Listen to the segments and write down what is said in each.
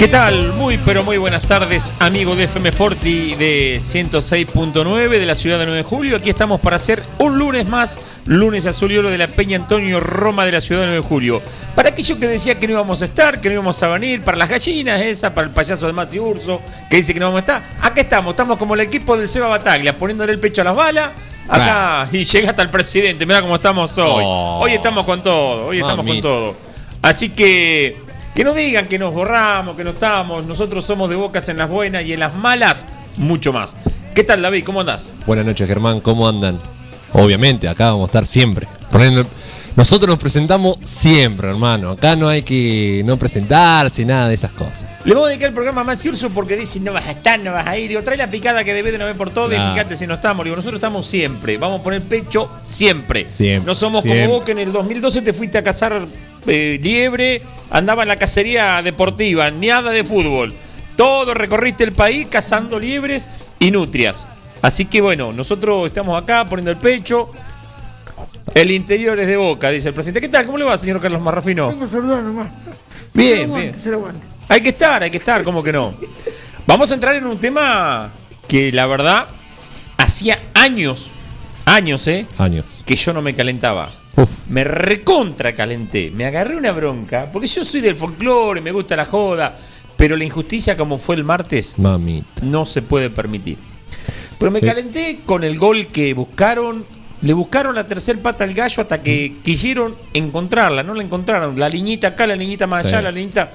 ¿Qué tal? Muy pero muy buenas tardes, amigo de FM Forti de 106.9 de la ciudad de 9 de julio. Aquí estamos para hacer un lunes más, lunes azul y oro de la Peña Antonio Roma de la ciudad de 9 de julio. Para aquellos que decía que no íbamos a estar, que no íbamos a venir, para las gallinas esa, para el payaso de Mati Urso, que dice que no vamos a estar. Acá estamos, estamos como el equipo del Seba Bataglia, poniéndole el pecho a las balas. Acá, y llega hasta el presidente, mira cómo estamos hoy. Oh. hoy estamos con todo, hoy estamos con todo. Así que que no digan que nos borramos, que no estamos. Nosotros somos de bocas en las buenas y en las malas, mucho más. ¿Qué tal, David? ¿Cómo andás? Buenas noches, Germán. ¿Cómo andan? Obviamente, acá vamos a estar siempre. Poniendo- Nosotros nos presentamos siempre, hermano. Acá no hay que no presentarse, nada de esas cosas. Le voy a dedicar el programa a Maxi Urso porque dicen no vas a estar, no vas a ir. Digo, trae la picada que debe de no ver por todo y fíjate si no estamos. Digo, nosotros estamos siempre. Vamos a poner pecho siempre. Siempre, No somos siempre. como vos que en el 2012 te fuiste a cazar eh, liebre, andaba en la cacería deportiva, nada de fútbol. Todo recorriste el país cazando liebres y nutrias. Así que bueno, nosotros estamos acá poniendo el pecho. El interior es de boca, dice el presidente. ¿Qué tal? ¿Cómo le va, señor Carlos Marrafino? Vengo a saludar nomás. Bien, Se lo aguante, bien. Hay que estar, hay que estar, ¿cómo que no? Vamos a entrar en un tema que la verdad hacía años, años, ¿eh? Años. Que yo no me calentaba. Uf. Me recontra calenté. Me agarré una bronca, porque yo soy del folclore, me gusta la joda, pero la injusticia como fue el martes Mamita. no se puede permitir. Pero me calenté con el gol que buscaron. Le buscaron la tercer pata al gallo hasta que quisieron encontrarla. No la encontraron. La liñita acá, la liñita más Sí. allá, la liñita.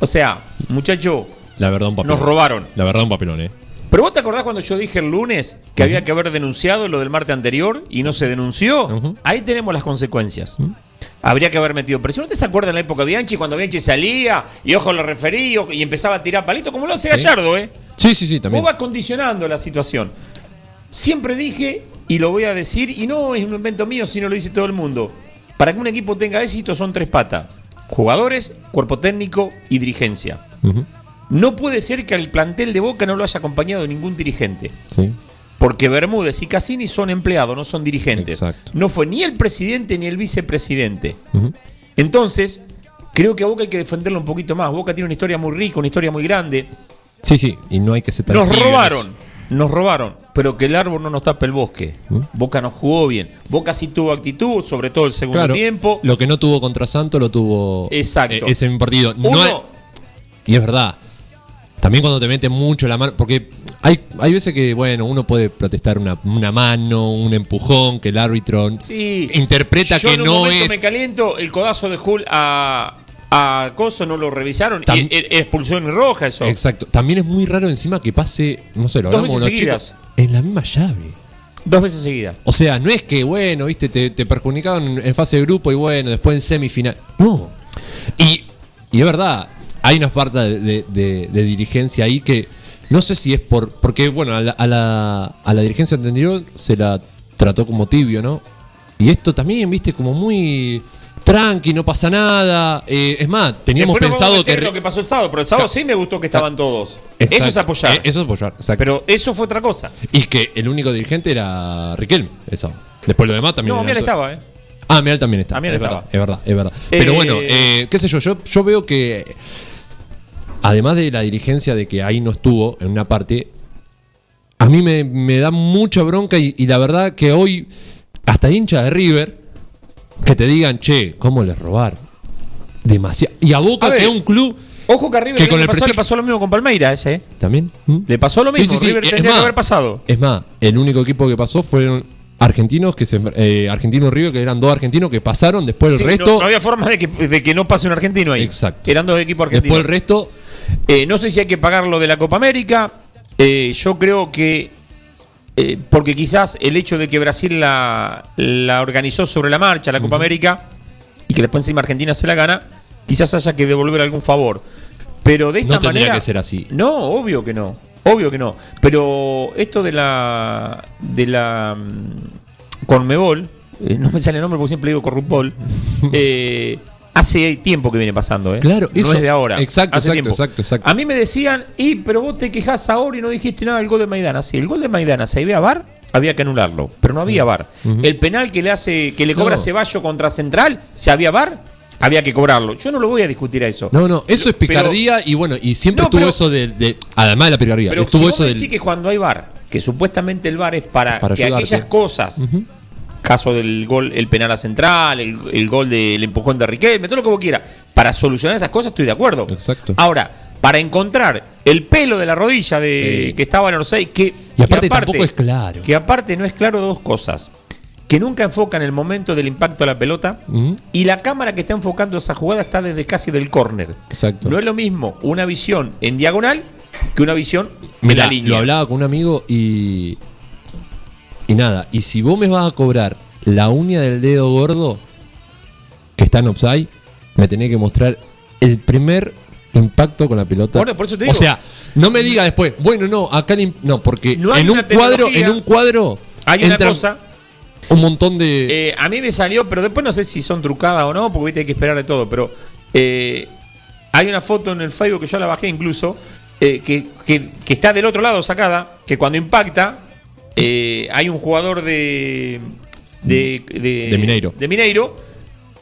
O sea, muchacho, La verdad, un papelón. nos robaron. La verdad, un papelón, ¿eh? Pero vos te acordás cuando yo dije el lunes que había que haber denunciado lo del martes anterior y no se denunció. Ahí tenemos las consecuencias. Habría que haber metido presión. ¿No te se acuerdan en la época de Bianchi cuando Bianchi salía y ojo lo referí y empezaba a tirar palitos como lo hace Sí. Gallardo, eh? Sí, sí, sí, también. Vos vas condicionando la situación. Siempre dije, y lo voy a decir, y no es un invento mío, sino lo dice todo el mundo. Para que un equipo tenga éxito son tres patas. Jugadores, cuerpo técnico y dirigencia. No puede ser que al plantel de Boca no lo haya acompañado ningún dirigente. Sí. Porque Bermúdez y Cassini son empleados, no son dirigentes. Exacto. No fue ni el presidente ni el vicepresidente. Entonces, creo que a Boca hay que defenderlo un poquito más. Boca tiene una historia muy rica, una historia muy grande. Sí, sí. Y no hay que ser tan Nos robaron, nos robaron, pero que el árbol no nos tape el bosque. ¿Mm? Boca no jugó bien. Boca sí tuvo actitud, sobre todo el segundo Claro. tiempo. Lo que no tuvo contra Santos lo tuvo. Exacto. eh, ese mismo partido. No Uno, es- y es verdad. También cuando te meten mucho la mano. Porque hay, hay veces que, bueno, uno puede protestar una, una mano, un empujón, que el árbitro sí, interpreta yo que en un no momento es. me caliento, el codazo de Hull a, a Coso no lo revisaron. Tam- y- e- expulsión y roja eso. Exacto. También es muy raro encima que pase, no sé, lo Dos hablamos con veces los seguidas. chicos, en la misma llave. Dos veces seguidas. O sea, no es que, bueno, viste, te, te perjudicaron en fase de grupo y bueno, después en semifinal. No. Y, y es verdad, hay una falta de, de- de- de dirigencia ahí que no sé si es por. Porque, bueno, a la, a la, a la dirigencia anterior se la trató como tibio, ¿no? Y esto también, viste, como muy tranqui, no pasa nada. Eh, es más, teníamos Después a pensado meter que. lo que pasó el sábado, pero el sábado sí me gustó que estaban todos. Exacto. Eso es apoyar. Eh, Eso es apoyar, exacto. Pero eso fue otra cosa. y que el único dirigente era Riquelme, eso. Después lo demás también. No, Miel estaba, ¿eh? Ah, Miel también está. También es estaba. Verdad, es verdad, es verdad. Pero Eh, bueno, eh, qué sé yo, yo, yo veo que además de la dirigencia de que ahí no estuvo en una parte, a mí me, me da mucha bronca y, y la verdad que hoy, hasta hincha de River, que te digan, che, ¿cómo les robar? Demasiado. Y a Boca, A ver. que es un club Ojo que a River Que con el pasado le pasó lo mismo con Palmeiras, ¿eh? también. ¿Mm? Le pasó lo mismo. Sí, sí, sí, River es tendría que más, haber pasado. Es más, el único equipo que pasó fueron argentinos que se eh, argentino River que eran dos argentinos que pasaron después Sí, el no- resto No, había forma de que, de que no pase un argentino ahí. Exacto. Eran dos equipos argentinos. después el resto Eh, no sé si hay que pagar lo de la Copa América. Eh, yo creo que. eh, porque quizás el hecho de que Brasil la, la organizó sobre la marcha, la Copa América, y que después encima Argentina se la gana, quizás haya que devolver algún favor. Pero de esta No tendría manera. que ser así. No, obvio que no. Obvio que no. Pero esto de la. de la. mm, Conmebol, eh, no me sale el nombre porque siempre digo Corrupol. eh, hace tiempo que viene pasando, ¿eh? Claro, no eso- es de ahora. exacto, hace exacto, tiempo. exacto, exacto. A mí me decían, y pero vos te quejas ahora y no dijiste nada del gol de Maidana. Sí, el gol de Maidana se iba a VAR, había que anularlo, pero no había VAR. El penal que le hace, que le cobra No. Ceballo contra Central, si había VAR, había que cobrarlo. Yo no lo voy a discutir a eso. no no eso es Pero- picardía y bueno y siempre No, estuvo pero- eso de, de- además de la picardía Pero estuvo si vos eso me del que cuando hay VAR, que supuestamente el VAR es para, Para que ayudarte. aquellas cosas, caso del gol, el penal a central, el, el gol del empujón de Riquelme, todo lo que vos quieras, para solucionar esas cosas estoy de acuerdo. Exacto. Ahora, para encontrar el pelo de la rodilla de Sí. que estaba en Orsay, que Y aparte que tampoco es claro. Que aparte no es claro dos cosas. Que nunca enfocan el momento del impacto a la pelota Ujú. y la cámara que está enfocando esa jugada está desde casi del córner. Exacto. No es lo mismo una visión en diagonal que una visión en Mirá, la línea. Lo hablaba con un amigo y. Y nada, y si vos me vas a cobrar la uña del dedo gordo que está en offside, me tenés que mostrar el primer impacto con la pelota. Bueno, por eso te O digo. sea, no me diga después, bueno, no, acá el no, porque No en un cuadro, en un cuadro Hay una cosa. un montón de eh, a mí me salió, pero después no sé si son trucadas o no, porque viste, hay que esperar de todo. Pero eh, hay una foto en el Facebook que yo la bajé incluso, eh, que, que- que está del otro lado sacada, que cuando impacta, eh, hay un jugador de. de, de, De Mineiro. de Mineiro,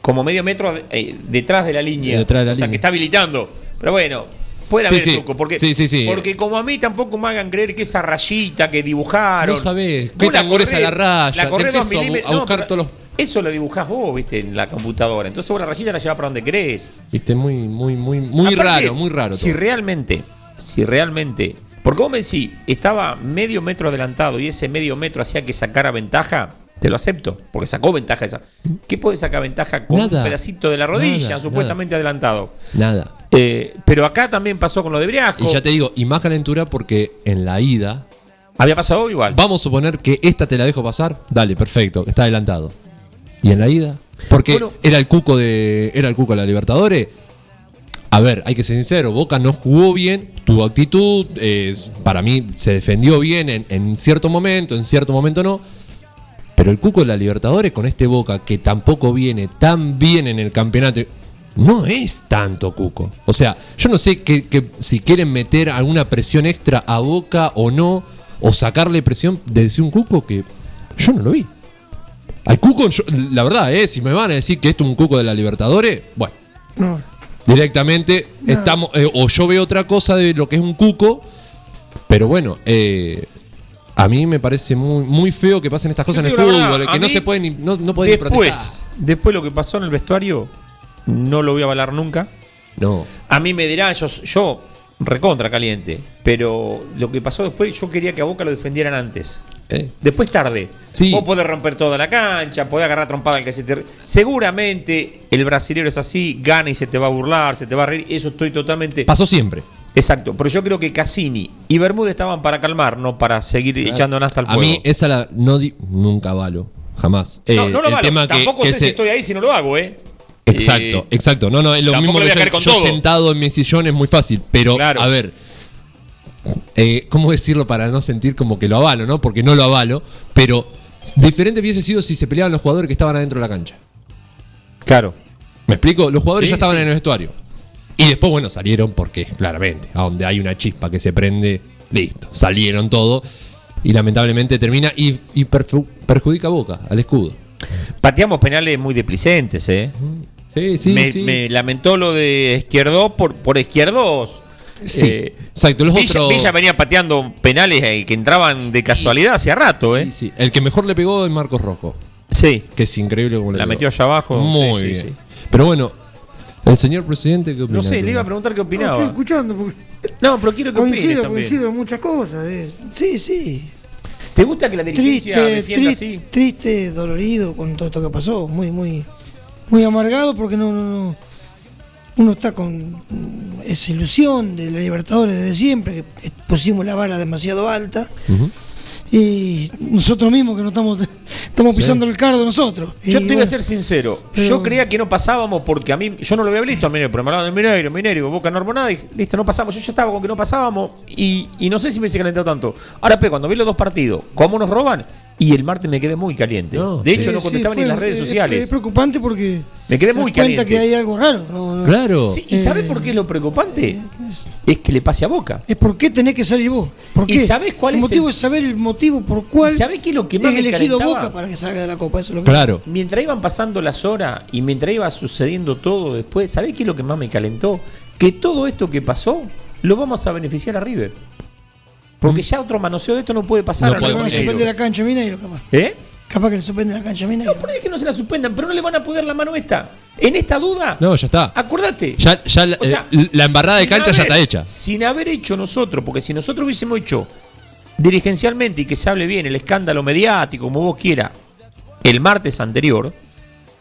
como medio metro eh, detrás de la línea. Detrás de la o sea, que está habilitando. Pero bueno. Puede Sí, haber sí. truco, porque, Sí, sí, sí. porque como a mí tampoco me hagan creer que esa rayita que dibujaron. No sabés qué la tan gruesa la raya, La te dos milímetros. a buscar todos los- Eso lo dibujás vos, viste, en la computadora. Entonces vos la rayita la llevas para donde querés. Viste, muy, muy, muy, muy Aparte, raro, muy raro. Si todo. realmente, si realmente. Porque vos me decís, estaba medio metro adelantado y ese medio metro hacía que sacara ventaja, te lo acepto, porque sacó ventaja esa. ¿Qué puede sacar ventaja con Nada. un pedacito de la rodilla, Nada, supuestamente adelantado? Nada. Eh, pero acá también pasó con lo de Briasco. Y ya te digo, y más calentura porque en la ida Había pasado igual. Vamos a suponer que esta te la dejo pasar. Dale, perfecto, está adelantado. ¿Y en la ida? Porque Bueno. era el cuco de. Era el cuco de la Libertadores. A ver, hay que ser sincero, Boca no jugó bien, tuvo actitud, para mí se defendió bien en, cierto momento, en cierto momento no. Pero el cuco de la Libertadores con este Boca que tampoco viene tan bien en el campeonato, no es tanto cuco. O sea, yo no sé que, si quieren meter alguna presión extra a Boca o no, o sacarle presión de decir un cuco que yo no lo vi. Al cuco, yo- la verdad, eh, si me van a decir que esto es un cuco de la Libertadores, bueno, No. Directamente estamos eh, o yo veo otra cosa de lo que es un cuco pero bueno eh, a mí me parece muy muy feo que pasen estas cosas en el fútbol verdad, que no se pueden ni- no, no pueden ni Después, protestar después lo que pasó en el vestuario, no lo voy a avalar nunca. no A mí me dirán, yo, yo recontra caliente, pero lo que pasó después, yo quería que a Boca lo defendieran antes. Eh. Después tarde. Sí. Vos podés romper toda la cancha, podés agarrar trompada al que se te. Seguramente el brasilero es así, gana y se te va a burlar, se te va a reír. Eso estoy totalmente. pasó siempre Exacto. Pero yo creo que Cassini y Bermúdez estaban para calmar, no para seguir echando nasta al a fuego. mí esa la no di- nunca valo jamás no, Eh, no lo el valo. tema Tampoco que sé si estoy ahí si no lo hago, ¿eh? Exacto, Eh, exacto. No, no, es lo mismo que a yo, yo sentado en mi sillón es muy fácil. Pero, Claro. a ver, eh, ¿cómo decirlo para no sentir como que lo avalo, no? Porque no lo avalo, pero diferente hubiese sido si se peleaban los jugadores que estaban adentro de la cancha. Claro. ¿Me explico? Los jugadores Sí, ya estaban sí. en el vestuario. Y después, bueno, salieron porque, claramente, a donde hay una chispa que se prende, listo, salieron todo. Y lamentablemente termina y, y perjudica a Boca, al escudo. Pateamos penales muy deplicentes, ¿eh? Sí, sí, me, sí. me lamentó lo de Izquierdo por, por Izquierdos. Sí, Eh, exacto. Los Villa, otros. Villa venía pateando penales eh, que entraban de casualidad hacía rato, ¿eh? Sí, sí. El que mejor le pegó es Marcos Rojo. Sí. Que es increíble como le La pegó. metió allá abajo. Muy Sí, sí, bien. sí. Pero bueno, el señor presidente, ¿qué opina? No sé, le iba a preguntar qué No, estoy opinaba. escuchando porque No, pero quiero que opines coincido, también. coincido en muchas cosas. eh. Sí, sí. ¿Te gusta que la dirigencia triste, defienda triste, así? triste, dolorido con todo esto que pasó, muy, muy, muy amargado porque no, no, no- uno está con mm, esa ilusión de la Libertadores desde siempre, que pusimos la vara demasiado alta y nosotros mismos que no estamos, estamos pisando el cardo nosotros. Yo Y te voy a bueno, ser sincero. pero- Yo creía que no pasábamos porque a mí, yo no lo había visto a Mineiro, pero me hablaban de Mineiro, Mineiro, Boca no armó nada y listo, no pasamos. Yo ya estaba con que no pasábamos y, y no sé si me hice calentado tanto. Ahora, pe, cuando vi los dos partidos, cómo nos roban, y el martes me quedé muy caliente. No, de sí, hecho, no sí, contestaban ni en las redes es- sociales. Es preocupante porque Me quedé te das muy cuenta caliente. que hay algo raro. no- no- Claro. Sí, ¿Y sabes Eh, por qué es lo preocupante? Es que le pase a Boca. Es por qué tenés que salir vos. ¿Por ¿Y qué? sabés cuál el es motivo el- es saber el motivo por cuál ¿Y sabés qué es lo que más me elegido calentaba? Boca para que salga de la Copa. Eso es lo que Claro. Mientras iban pasando las horas y mientras iba sucediendo todo después, ¿sabés qué es lo que más me calentó? Que todo esto que pasó lo vamos a beneficiar a River. Porque ya otro manoseo de esto no puede pasar. No River suspender Mineiro. la cancha Mineiro, capaz. ¿Eh? Capaz que le suspenden la cancha Mineiro. No, por ahí es que no se la suspendan, pero no le van a poder la mano esta. En esta duda, No, ya está. acordate. Ya, ya la, O sea, eh, la embarrada de cancha ya está hecha. Sin haber hecho nosotros, porque si nosotros hubiésemos hecho dirigencialmente y que se hable bien el escándalo mediático, como vos quieras, el martes anterior,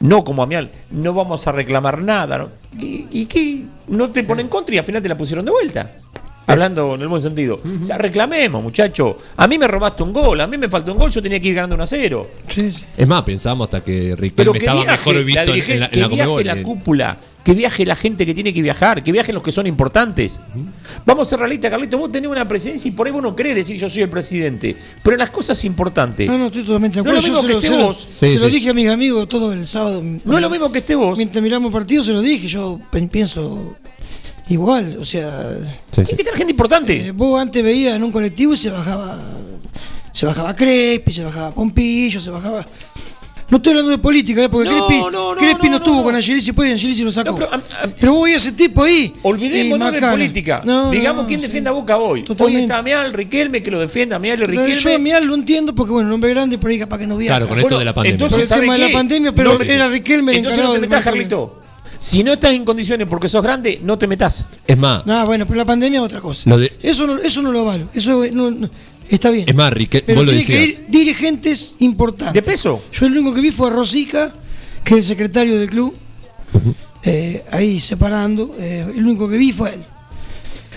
no como a mí, no vamos a reclamar nada. ¿no? ¿Y, y qué? No te ponen contra y al final te la pusieron de vuelta. Hablando en el buen sentido. O sea, reclamemos, muchacho. A mí me robaste un gol, a mí me faltó un gol, yo tenía que ir ganando 1 a 0. Sí, sí. Es más, pensamos hasta que Pero Riquelme que estaba viaje mejor la visto en, dirigen- en la, en que la viaje la Eh, cúpula, que viaje la gente que tiene que viajar, que viajen los que son importantes. Vamos a ser realistas, Carlito. Vos tenés una presencia y por ahí vos no querés decir yo soy el presidente. Pero en las cosas importantes. No, no, estoy totalmente de No es acuerdo. lo mismo Yo que esté lo- vos. Se, Sí, lo, dije a mis amigos todo el sábado. No es lo mismo que esté vos. Mientras miramos el partido se lo dije. Yo pienso igual. O sea, sí, Tiene sí. que tener gente importante. eh, vos antes veías en un colectivo y se bajaba. Se bajaba Crespi, se bajaba Pompillo, se bajaba. No estoy hablando de política, ¿eh? porque No, Crespi no, no, Crespi no, no, estuvo no. con Angelici, después Angelici lo sacó. No, pero, am- am- Pero vos veías ese tipo ahí. Olvidémonos de política. No, Digamos no, quién sí. defienda a Boca hoy. Hoy Totalmente. está Mial, Riquelme, que lo defienda Mial y Pero Riquelme. Yo a Mial lo entiendo porque, bueno, un hombre grande por ahí capaz que no viaja. Claro, con esto Bueno, de la pandemia. Entonces, Por el ¿sabe tema de la pandemia, pero No, era Riquelme el Entonces no te metas. Carlito. Si no estás en condiciones porque sos grande, no te metas. Es más, No, bueno, pero la pandemia es otra cosa. Lo de- eso, no, eso no lo valo. Eso no- no- está bien. es más, Riquelme, pero vos lo que decías. ir dirigentes importantes. ¿De peso? Yo el único que vi fue a Rosica, que es el secretario del club. eh, ahí separando. eh, el único que vi fue él.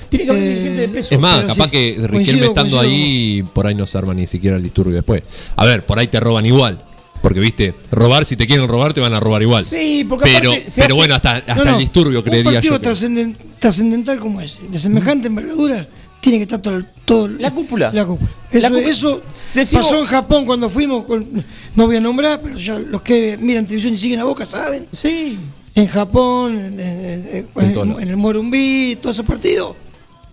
Tiene que haber Eh, dirigente de peso. Es más, pero capaz sí, que Riquelme coincido, estando coincido. ahí, por ahí no se arma ni siquiera el disturbio después. A ver, por ahí te roban igual. Porque, viste, robar, si te quieren robar, te van a robar igual. Sí, porque pero, aparte se pero hace- bueno, hasta, hasta No, no, el disturbio creería Un partido yo. que- trascenden- trascendental como ese, de semejante envergadura, tiene que estar todo, el- todo el- La cúpula. La cúpula. Eso, La cúpula. eso Decimos- pasó en Japón cuando fuimos, con- no voy a nombrar, pero ya los que miran televisión y siguen a Boca saben. Sí. En Japón, en, en- en- En en- todos lados. en el Morumbí, todo ese partido.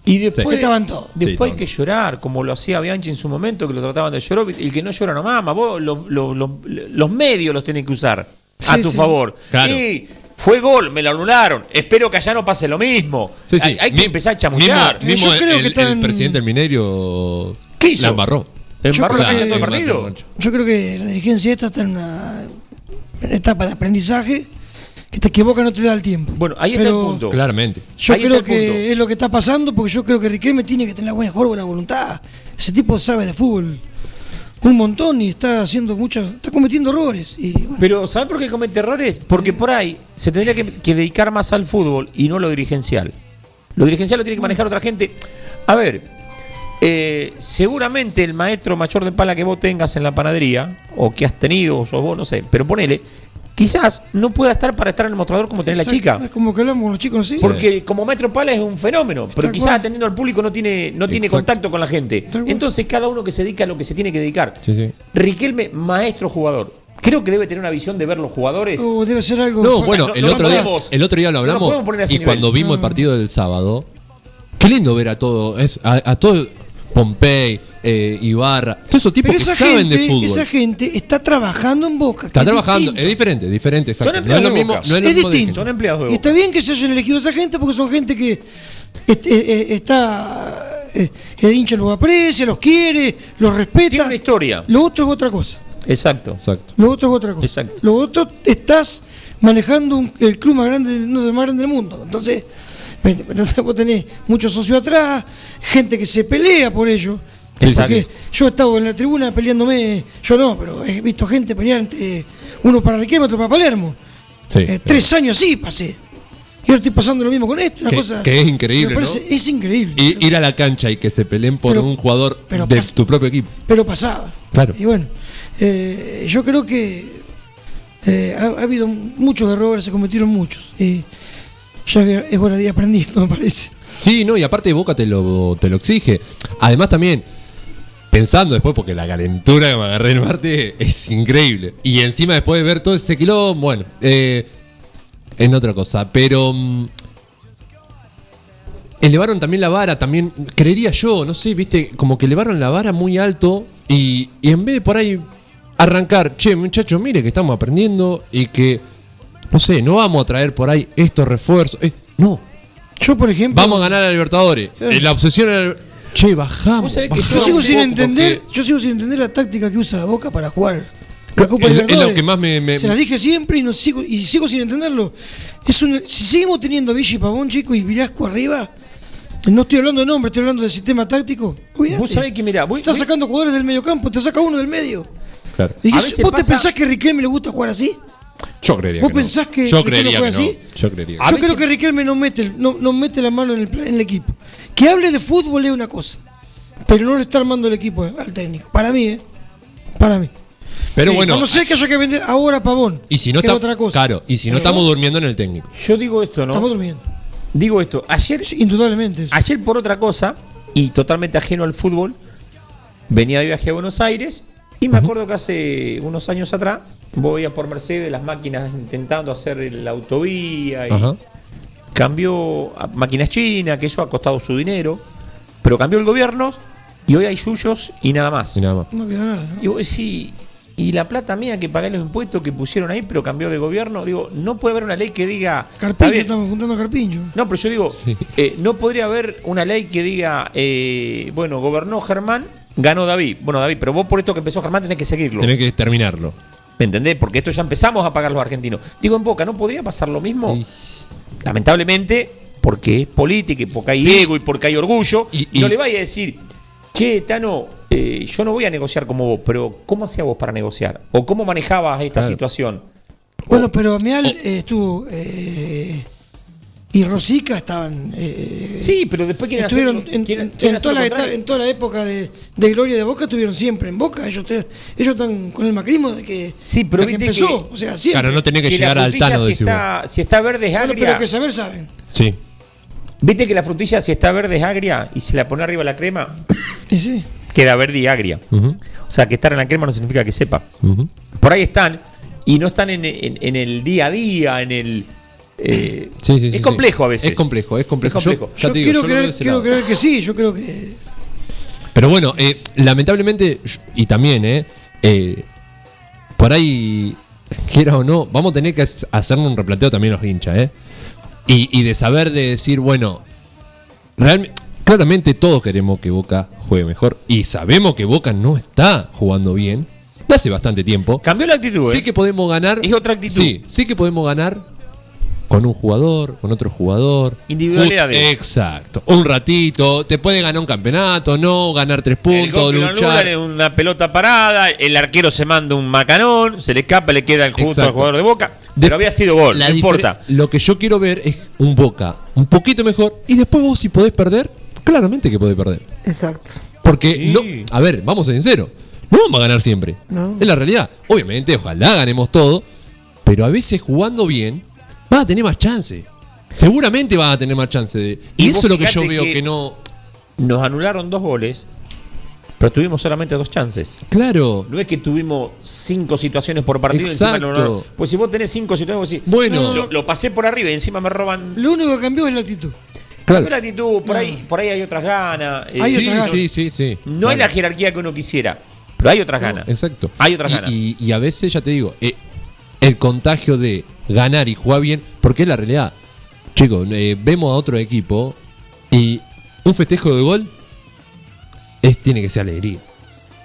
Y después, Estaban todos. después Sí, hay que llorar, como lo hacía Bianchi en su momento, que lo trataban de llorar. El que no llora no mama. Vos, lo- lo- lo- los medios los tenés que usar a Sí, tu sí. favor. Claro. Y fue gol, me lo anularon. Espero que allá no pase lo mismo. Sí, sí. Hay, hay que Mi- empezar a chamullar. Mismo, mismo Yo creo el, que están- el presidente del Minerio ¿Qué hizo? la embarró. ¿Embarró Yo la creo cancha que- todo el partido? Yo creo que la dirigencia esta está en una etapa de aprendizaje que te equivoca no te da el tiempo. Bueno, ahí está el punto. Claramente. Yo Ahí creo que es lo que está pasando porque yo creo que Riquelme tiene que tener la mejor buena voluntad. Ese tipo sabe de fútbol un montón y está haciendo muchas, está cometiendo errores. Y bueno, Pero ¿sabes por qué comete errores? Porque por ahí se tendría que, que dedicar más al fútbol y no a lo dirigencial. Lo dirigencial lo tiene que manejar otra gente. A ver, eh, seguramente el maestro mayor de pala que vos tengas en la panadería, o que has tenido, o sos vos, no sé, pero ponele, quizás no pueda estar para estar en el mostrador como tenés la chica. Es como que hablamos con los chicos, ¿sí? Porque como maestro pala es un fenómeno, pero quizás cual. atendiendo al público no tiene, no tiene Exacto. contacto con la gente. Entonces cada uno que se dedica a lo que se tiene que dedicar. Sí, sí. Riquelme, maestro jugador. Creo que debe tener una visión de ver los jugadores. O debe ser algo. No, bueno, no- el, no otro día, podemos- el otro día lo hablamos. y nivel. cuando vimos el partido del sábado, qué lindo ver a todo. Es, a, a todo Pompey, eh, Ibarra, todos esos tipos Pero que esa saben gente, de fútbol. esa gente está trabajando en Boca. Está es trabajando, distinto. es diferente, diferente, exacto. Son No es lo empleados de mismo, Boca. no es lo es mismo de- distinto. Son empleados de Y Boca. está bien que se hayan elegido esa gente porque son gente que est- eh, eh, está. eh, el hincha los aprecia, los quiere, los respeta. Tiene una historia. Lo otro es otra cosa. Exacto. Exacto. Lo otro es otra cosa. Exacto. Lo otro estás manejando un- el club más grande, uno de los más grandes del mundo. Entonces, entonces vos tenés muchos socios atrás, gente que se pelea por ello. Sí, sí, Porque sí. Yo he estado en la tribuna peleándome, yo no, pero he visto gente pelear entre uno para Riquelme, otro para Palermo. Sí, Eh, tres años así pasé. Y ahora estoy pasando lo mismo con esto, una Que- cosa. que es increíble, me parece- ¿no? Es increíble. Y ir a la cancha y que se peleen por Pero- un jugador pero de pas- tu propio equipo. pero pasaba. Claro. Y bueno, eh, yo creo que eh, ha, ha habido muchos errores, se cometieron muchos. Y ya es hora de ir aprendiendo, me parece. Sí, no, y aparte Boca te lo, te lo exige. Además también, pensando después, porque la calentura que me agarré el martes es increíble. Y encima después de ver todo ese quilombo, bueno, eh, en otra cosa. Pero mm, elevaron también la vara, también, creería yo, no sé, viste, como que elevaron la vara muy alto y, y en vez de por ahí arrancar, che, muchachos, mire que estamos aprendiendo y que, no sé, no vamos a traer por ahí estos refuerzos. eh, no, Yo, por ejemplo. Vamos a ganar a Libertadores. Eh, La obsesión era. Che, bajamos. Vos Yo sigo sin entender, porque yo sigo sin entender la táctica que usa Boca para jugar la Copa es- lo que más me- me- Se las dije siempre y no sigo y sigo sin entenderlo. Es un, si seguimos teniendo a Villa y Pavón, chico, y Vilasco arriba, no estoy hablando de nombre, estoy hablando del sistema táctico. Vos sabés que, mirá, voy- Estás voy- sacando jugadores del medio campo, te saca uno del medio. Claro. Y ¿Vos te pensás que a Riquelme le gusta jugar así? Yo creería ¿Vos que no. pensás que Yo Riquelme creería juega que no. así? Yo creería que Yo veces- creo que Riquelme no mete, el- no, no mete la mano en el, en el equipo. Que hable de fútbol es una cosa, pero no le está armando el equipo al técnico. Para mí, ¿eh? Para mí. Pero Sí, bueno. A no ser que haya que vender ahora Pavón. Y si no está, otra cosa. Claro, y si no Pero estamos durmiendo en el técnico. Yo digo esto, ¿no? Estamos durmiendo. Digo esto. Ayer, Sí, indudablemente. ayer por otra cosa, y totalmente ajeno al fútbol, venía de viaje a Buenos Aires y me acuerdo que hace unos años atrás voy a por Mercedes las máquinas intentando hacer la autovía y Ajá. Cambió a máquinas chinas, que eso ha costado su dinero, pero cambió el gobierno y hoy hay yuyos y nada más. Y nada más. No queda nada. ¿no? Y vos decís, y la plata mía que pagué los impuestos que pusieron ahí, pero cambió de gobierno, digo, no puede haber una ley que diga... Carpincho, estamos juntando a Carpincho. No, pero yo digo, Sí. eh, no podría haber una ley que diga, eh, bueno, gobernó Germán, ganó David. Bueno, David, pero vos por esto que empezó Germán tenés que seguirlo. Tenés que terminarlo. ¿Me entendés? Porque esto ya empezamos a pagar los argentinos. Digo, en Boca, ¿no podría pasar lo mismo? Y- Lamentablemente, porque es política y porque hay Sí. ego y porque hay orgullo, Y- no le vaya a decir, che, Tano, eh, yo no voy a negociar como vos, pero ¿cómo hacías vos para negociar? ¿O cómo manejabas esta Claro. situación? Bueno, pero Meal eh, estuvo. eh, y Rosica estaban. eh, Sí, pero después quieren Estuvieron hacer, en, quieren- en- quieren en hacer toda la, contrario. eta- en toda la época de, de gloria de Boca, estuvieron siempre en Boca. Ellos, te- ellos están con el macrismo de que, Sí, pero de que viste empezó. que- o sea, siempre. Claro, no tenés que, Que llegar al Tano si, de está, si está verde es Bueno, agria. pero que saber saben. Sí. Viste que la frutilla, si está verde es agria y se la pone arriba la crema, sí. queda verde y agria. O sea, que estar en la crema no significa que sepa. Por ahí están y no están en, en- en el día a día, en el. Eh, Sí, sí, sí, es sí. complejo a veces. Es complejo, es complejo. Es complejo. Yo, ya Yo te digo, quiero, yo creer, quiero creer que sí, yo creo que. Pero bueno, eh, lamentablemente, y también, eh, eh, por ahí, quiera o no, vamos a tener que hac- hacernos un replanteo también los hinchas, ¿eh? Y, y de saber de decir, bueno, realmente, claramente todos queremos que Boca juegue mejor. Y sabemos que Boca no está jugando bien. Hace bastante tiempo. Cambió la actitud. Sé ¿eh? que podemos ganar. Es otra actitud. Sí, sí que podemos ganar con un jugador, con otro jugador. Individualidades. Ju- Exacto. Un ratito. Te puede ganar un campeonato, no, ganar tres El puntos, lo luchar. es una pelota parada, el arquero se manda un macanón, se le escapa, le queda el justo Exacto. al jugador de Boca, De- pero había sido gol, no importa. Lo que yo quiero ver es un Boca un poquito mejor y después vos si podés perder, claramente que podés perder. Exacto. Porque Sí. no, a ver, vamos a ser sinceros, no vamos a ganar siempre. No. Es la realidad. Obviamente, ojalá ganemos todo, pero a veces jugando bien vas a tener más chance. Seguramente vas a tener más chance de. Y, Y eso es lo que yo veo que, que- no. Nos anularon dos goles, pero tuvimos solamente dos chances. Claro. No es que tuvimos cinco situaciones por partido y encima Exacto. lo anularon. Pues si vos tenés cinco situaciones, vos decís, Bueno. lo, lo pasé por arriba y encima me roban. Lo único que cambió es la actitud. Claro. Cambió la actitud, por ahí, por ahí hay otras ganas. eh, Hay Sí, otras ganas. sí, sí, sí. No hay la jerarquía que uno quisiera, pero hay otras ganas. Exacto. Hay otras Y- ganas. Y, y a veces, ya te digo, eh, el contagio de ganar y jugar bien, porque es la realidad. Chicos, eh, vemos a otro equipo y un festejo de gol es, tiene que ser alegría.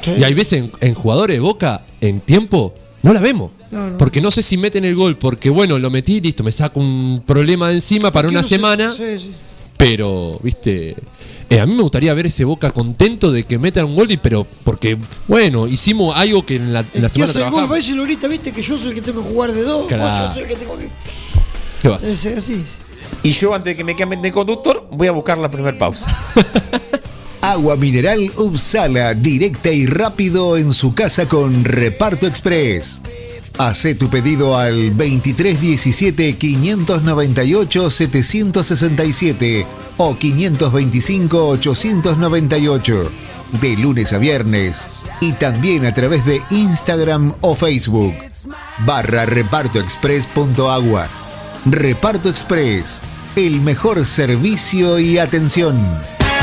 Y hay veces en, en jugadores de boca, en tiempo, no la vemos. No, no. Porque no sé si meten el gol, porque bueno, lo metí, listo, me saco un problema de encima para una semana. Sí, sí. Pero, viste, eh, a mí me gustaría ver ese Boca contento de que metan un gol, y, pero porque, bueno, hicimos algo que en la, en la semana gol, trabajamos. ahorita, viste que yo soy el que tengo que jugar de dos, Claro. yo soy el que tengo que. ¿Qué vas? Es así. Y yo, antes de que me cambien de conductor, voy a buscar la primera pausa. Agua mineral Upsala, directa y rápido en su casa con Reparto Express. Hacé tu pedido al 2317 598 767 o 525 898 de lunes a viernes y también a través de Instagram o Facebook barra repartoexpress.agua. Reparto Express, el mejor servicio y atención.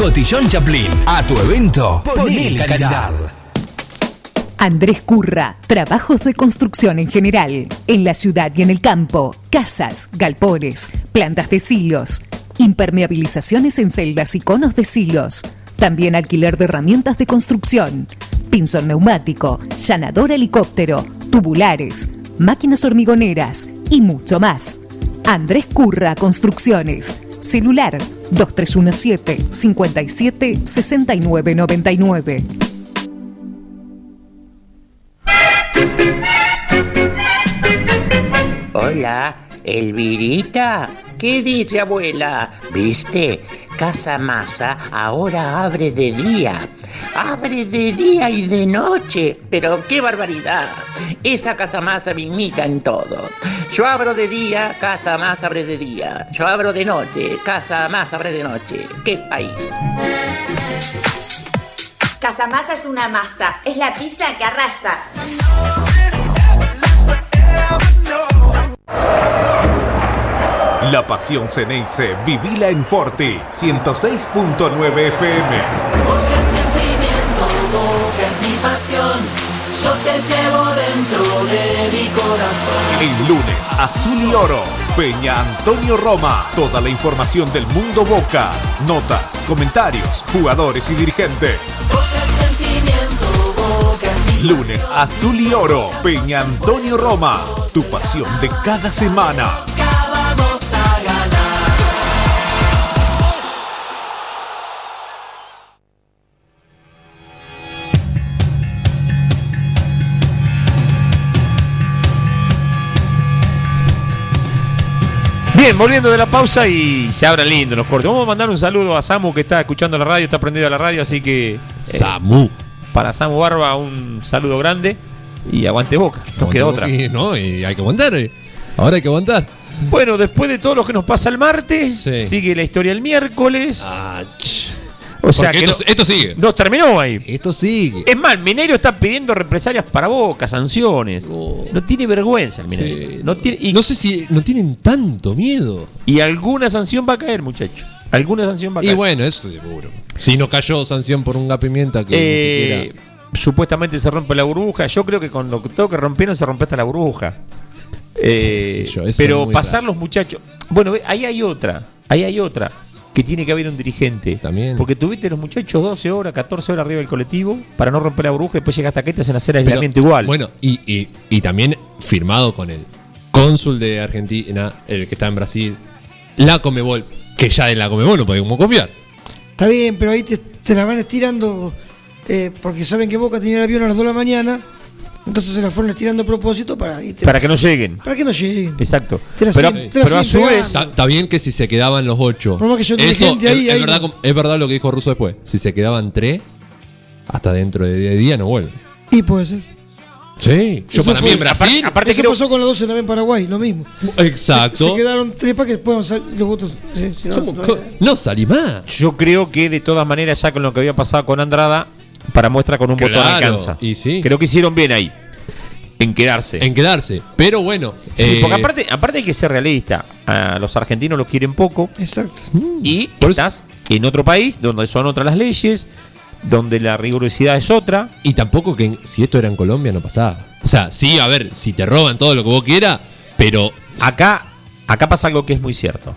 Cotillón Chaplin, a tu evento, ponele calidad. Andrés Curra, trabajos de construcción en general, en la ciudad y en el campo, casas, galpones, plantas de silos, impermeabilizaciones en celdas y conos de silos, también alquiler de herramientas de construcción, pinzón neumático, llanador helicóptero, tubulares, máquinas hormigoneras y mucho más. Andrés Curra Construcciones. Celular 2317 57 69 99. Hola, Elvirita. ¿Qué dice abuela? ¿Viste? Casa Masa ahora abre de día. Abre de día y de noche. Pero qué barbaridad. Esa Casa Masa me imita en todo. Yo abro de día, Casa Más abre de día. Yo abro de noche, Casa Más abre de noche. ¡Qué país! Casamasa es una masa, es la pizza que arrasa. La pasión Ceneice, vivila en Forti, 106.9 FM. Mi pasión. Yo te llevo dentro de mi corazón. El lunes, Azul y Oro, Peña Antonio Roma. Toda la información del mundo Boca, notas, comentarios, jugadores y dirigentes. Boca sentimiento, boca Lunes, Azul y Oro, Peña Antonio Roma. Tu pasión de cada semana. Bien, volviendo de la pausa y se abran lindo los cortes. Vamos a mandar un saludo a Samu que está escuchando la radio, está prendido a la radio, así que. eh, Samu. Para Samu Barba, un saludo grande y aguante boca. Nos queda otra. Y, no, y hay que aguantar. eh. Ahora hay que aguantar. Bueno, después de todo lo que nos pasa el martes, Sí. sigue la historia el miércoles. O sea que esto, no- esto sigue. nos terminó ahí. Esto sigue. Es más, el Mineiro está pidiendo represalias para Boca, sanciones. No tiene vergüenza el Mineiro. Sí. No tiene, y, No sé si no tienen tanto miedo. y alguna sanción va a caer, muchacho. Alguna sanción va a Y caer. bueno, eso seguro. Si no cayó sanción por un gapimienta que ni Eh, siquiera. supuestamente se rompe la burbuja. Yo creo que con lo que todo que rompieron se rompe hasta la burbuja. Eh, yo, eso pero pasar raro. los muchachos. Bueno, ve, ahí hay otra. Ahí hay otra. Que que tiene que haber un dirigente. También. Porque tuviste los muchachos 12 horas, 14 horas arriba del colectivo para no romper la burbuja y después llegaste acá y te hacen hacer Pero, aislamiento igual. Bueno, y, y- y también firmado con el cónsul de Argentina, el que está en Brasil, la Comebol, que ya de la Comebol no podemos confiar. Está bien, pero ahí te, te la van estirando eh, porque saben que Boca tenía el avión a las 2 de la mañana. Entonces se la fueron estirando a propósito para, para las- que no lleguen. Para que no lleguen. Exacto. Pero, siguen- a su vez. Está, bien que si se quedaban los ocho. Por más que yo Eso dirigente es, ahí, es ahí verdad, no. com- es verdad lo que dijo Russo después. Si se quedaban tres, hasta dentro de 10 días no vuelven. Y puede ser. Sí, yo Eso para mí en Brasil. aparte- aparte Eso creo- pasó con la 12 en Paraguay, lo mismo. Exacto. Se, se quedaron tres para que después salir los votos. sí, no, no salí más. yo creo que de todas maneras, ya con lo que había pasado con Andrada, para muestra con un botón Claro, alcanza. y sí. Creo que hicieron bien ahí. En quedarse. En quedarse. Pero bueno. Sí, eh, porque aparte, aparte hay que ser realista. A los argentinos los quieren poco Exacto. y Por eso- estás en otro país donde son otras las leyes, donde la rigurosidad es otra. Y tampoco que en- si esto era en Colombia no pasaba. O sea, sí, a ver, si te roban todo lo que vos quieras, pero. Acá, acá pasa algo que es muy cierto.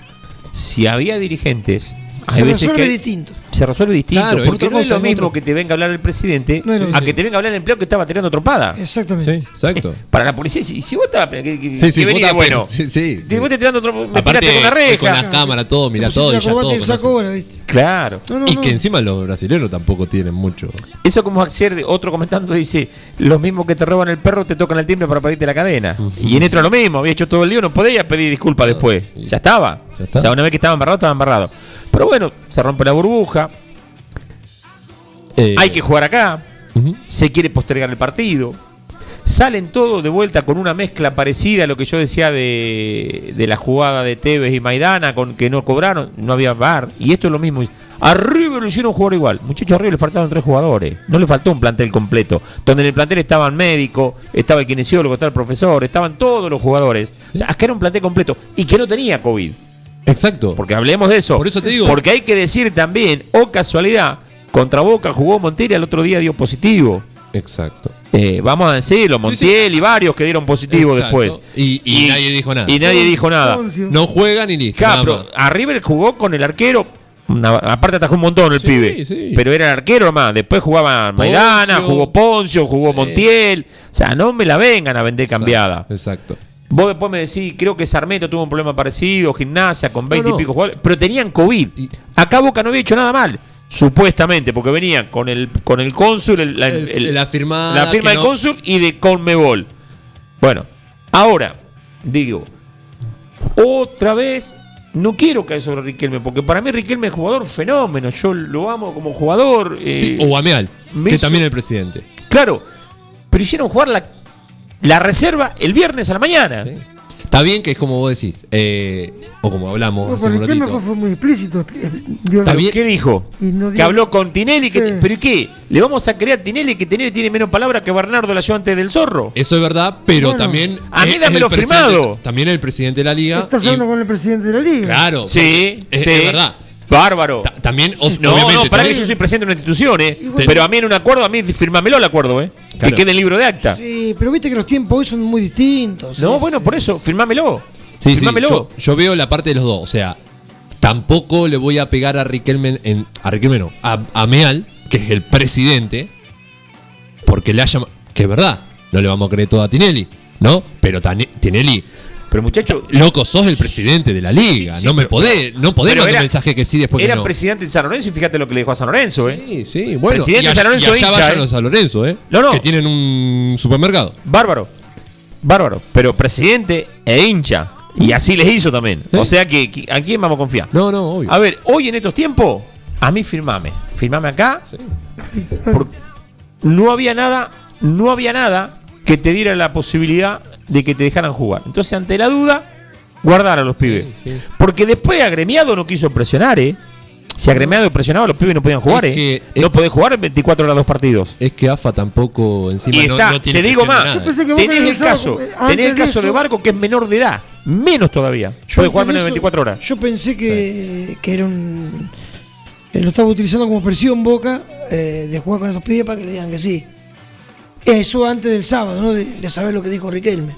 Si había dirigentes, hay Se veces resuelve que distinto. se resuelve distinto. Claro, porque no es lo mismo que te venga a hablar el presidente No a que te venga a hablar el empleado que estaba tirando tropada. Exactamente. Sí, exacto. Para la policía, si, si vos estabas. Que, que- Sí, sí, que vos bueno. sí, sí, Si sí. vos te tirando otro, me Aparte, tiraste con una reja. con las cámaras, todo, mira todo y ya todo. saco ahora, ¿viste? Claro. No, no, Y no. que encima los brasileños tampoco tienen mucho. Eso como ayer otro comentando dice, los mismos que te roban el perro te tocan el timbre para pedirte la cadena. Y en esto es lo mismo, había hecho todo el lío, no podía pedir disculpas después. Ya estaba. O sea, una vez que estaba embarrado, estaba embarrado. Pero bueno, se rompe la burbuja, Eh, hay que jugar acá, se quiere postergar el partido. Salen todos de vuelta con una mezcla parecida a lo que yo decía de, de la jugada de Tevez y Maidana, con que no cobraron, no había bar. Y esto es lo mismo. A River lo hicieron jugar igual. Muchachos, a River le faltaron tres jugadores. No le faltó un plantel completo. Donde en el plantel estaban médicos, estaba el kinesiólogo, estaba el profesor, estaban todos los jugadores. O sea, acá era un plantel completo. Y que no tenía COVID. Exacto. Porque hablemos de eso. Por eso te digo. Porque hay que decir también, o casualidad, contra Boca jugó Montiel y al otro día dio positivo. Exacto. Eh, vamos a decirlo, Montiel y varios que dieron positivo Exacto. después. Y- y nadie dijo nada. Y nadie dijo nada. No juegan y listo. Más. a River jugó con el arquero. una- aparte atajó un montón el Sí, pibe. sí. Pero era el arquero nomás. Después jugaba Maidana, jugó Poncio, jugó Sí. Montiel. O sea, no me la vengan a vender cambiada. Exacto. Vos después me decís, creo que Sarmiento tuvo un problema parecido, gimnasia con 20 no. y pico jugadores, pero tenían COVID. Acá Boca no había hecho nada mal, supuestamente, porque venían con el con el cónsul, el- la, El- el- la firma del no- cónsul y de Conmebol. Bueno, ahora, digo, otra vez, no quiero caer sobre Riquelme, porque para mí Riquelme es jugador fenómeno, yo lo amo como jugador. eh, Sí, o Guameal, me que hizo- también es el presidente. Claro, pero hicieron jugar la, la reserva el viernes a la mañana. Sí. Está bien que es como vos decís, eh, o como hablamos No, hace un el ratito. fue, fue muy explícito. Está bien. ¿Qué dijo? Que habló con Tinelli. Que. ¿Pero y qué? ¿Le vamos a creer a Tinelli que Tinelli tiene menos palabras que Bernardo, el ayudante del zorro? Eso es verdad, pero Bueno, también. a mí dámelo el firmado. También el presidente de la liga. Estás y- hablando con el presidente de la liga. claro. Sí, es, sí. es verdad. Bárbaro. Ta- también, No, obviamente. no, para mí tenés- yo soy presidente de una institución, ¿eh? Pero a mí en un acuerdo, a mí firmámelo el acuerdo, ¿eh? Claro. Que quede en el libro de acta. Sí, pero viste que los tiempos hoy son muy distintos. No, Es- bueno, por eso, firmámelo. Sí, sí, firmámelo. yo, yo veo la parte de los dos. O sea, tampoco le voy a pegar a Riquelme, en, a Riquelme no, a, a Meal, que es el presidente, porque le haya... Que es verdad, no le vamos a creer todo a Tinelli, ¿no? Pero Tinelli, Pero muchacho, loco, sos el presidente de la liga. Sí, no me pero- podés, no podés mandar un mensaje que sí después que era no. presidente de San Lorenzo y fíjate lo que le dijo a San Lorenzo, ¿eh? Sí, sí, bueno. Presidente y allá, San Lorenzo y allá hincha, vayan ¿eh? los San Lorenzo, ¿eh? No, no. Que tienen un supermercado. Bárbaro. Bárbaro. Pero presidente e hincha. Y así les hizo también. Sí. O sea que, que- ¿a quién vamos a confiar? No, no, obvio. A ver, hoy en estos tiempos, a mí firmame. Firmame acá. Sí. no había nada, no había nada que te diera la posibilidad de que te dejaran jugar. Entonces, ante la duda, guardar a los pibes. sí. Porque después agremiado no quiso presionar, ¿eh? Si agremiado presionaba, los pibes no podían jugar, Es ¿eh? no podés jugar en 24 horas dos partidos. Es que AFA tampoco encima Y no, está, no tiene te digo más, nada. Tenés el caso, tenés el caso de eso- Barco que es menor de edad, menos todavía. Yo Puede jugar menos de eso, 24 horas. Yo pensé que, que era un. eh, lo estaba utilizando como presión Boca eh, de jugar con estos pibes para que le digan que sí. Eso antes del sábado, ¿no? De, de saber lo que dijo Riquelme.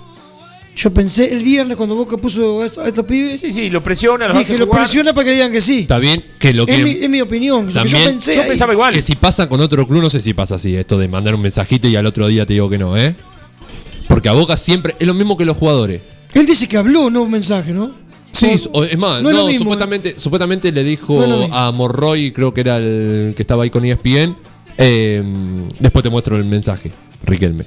Yo pensé el viernes cuando Boca puso a estos, a estos pibes. Sí, sí, lo presiona, los dije, hace lo jugar. presiona para que digan que sí. Está bien que lo que. Es mi, es mi opinión. También- yo pensé. Yo ahí. pensaba igual. Que si pasa con otro club, no sé si pasa así, esto de mandar un mensajito y al otro día te digo que no, ¿eh? Porque a Boca siempre es lo mismo que los jugadores. Él dice que habló, no un mensaje, ¿no? Sí, o- es más, no no, es lo mismo, supuestamente, supuestamente le dijo No a Morroy, creo que era el que estaba ahí con ESPN. eh, después te muestro el mensaje, Riquelme.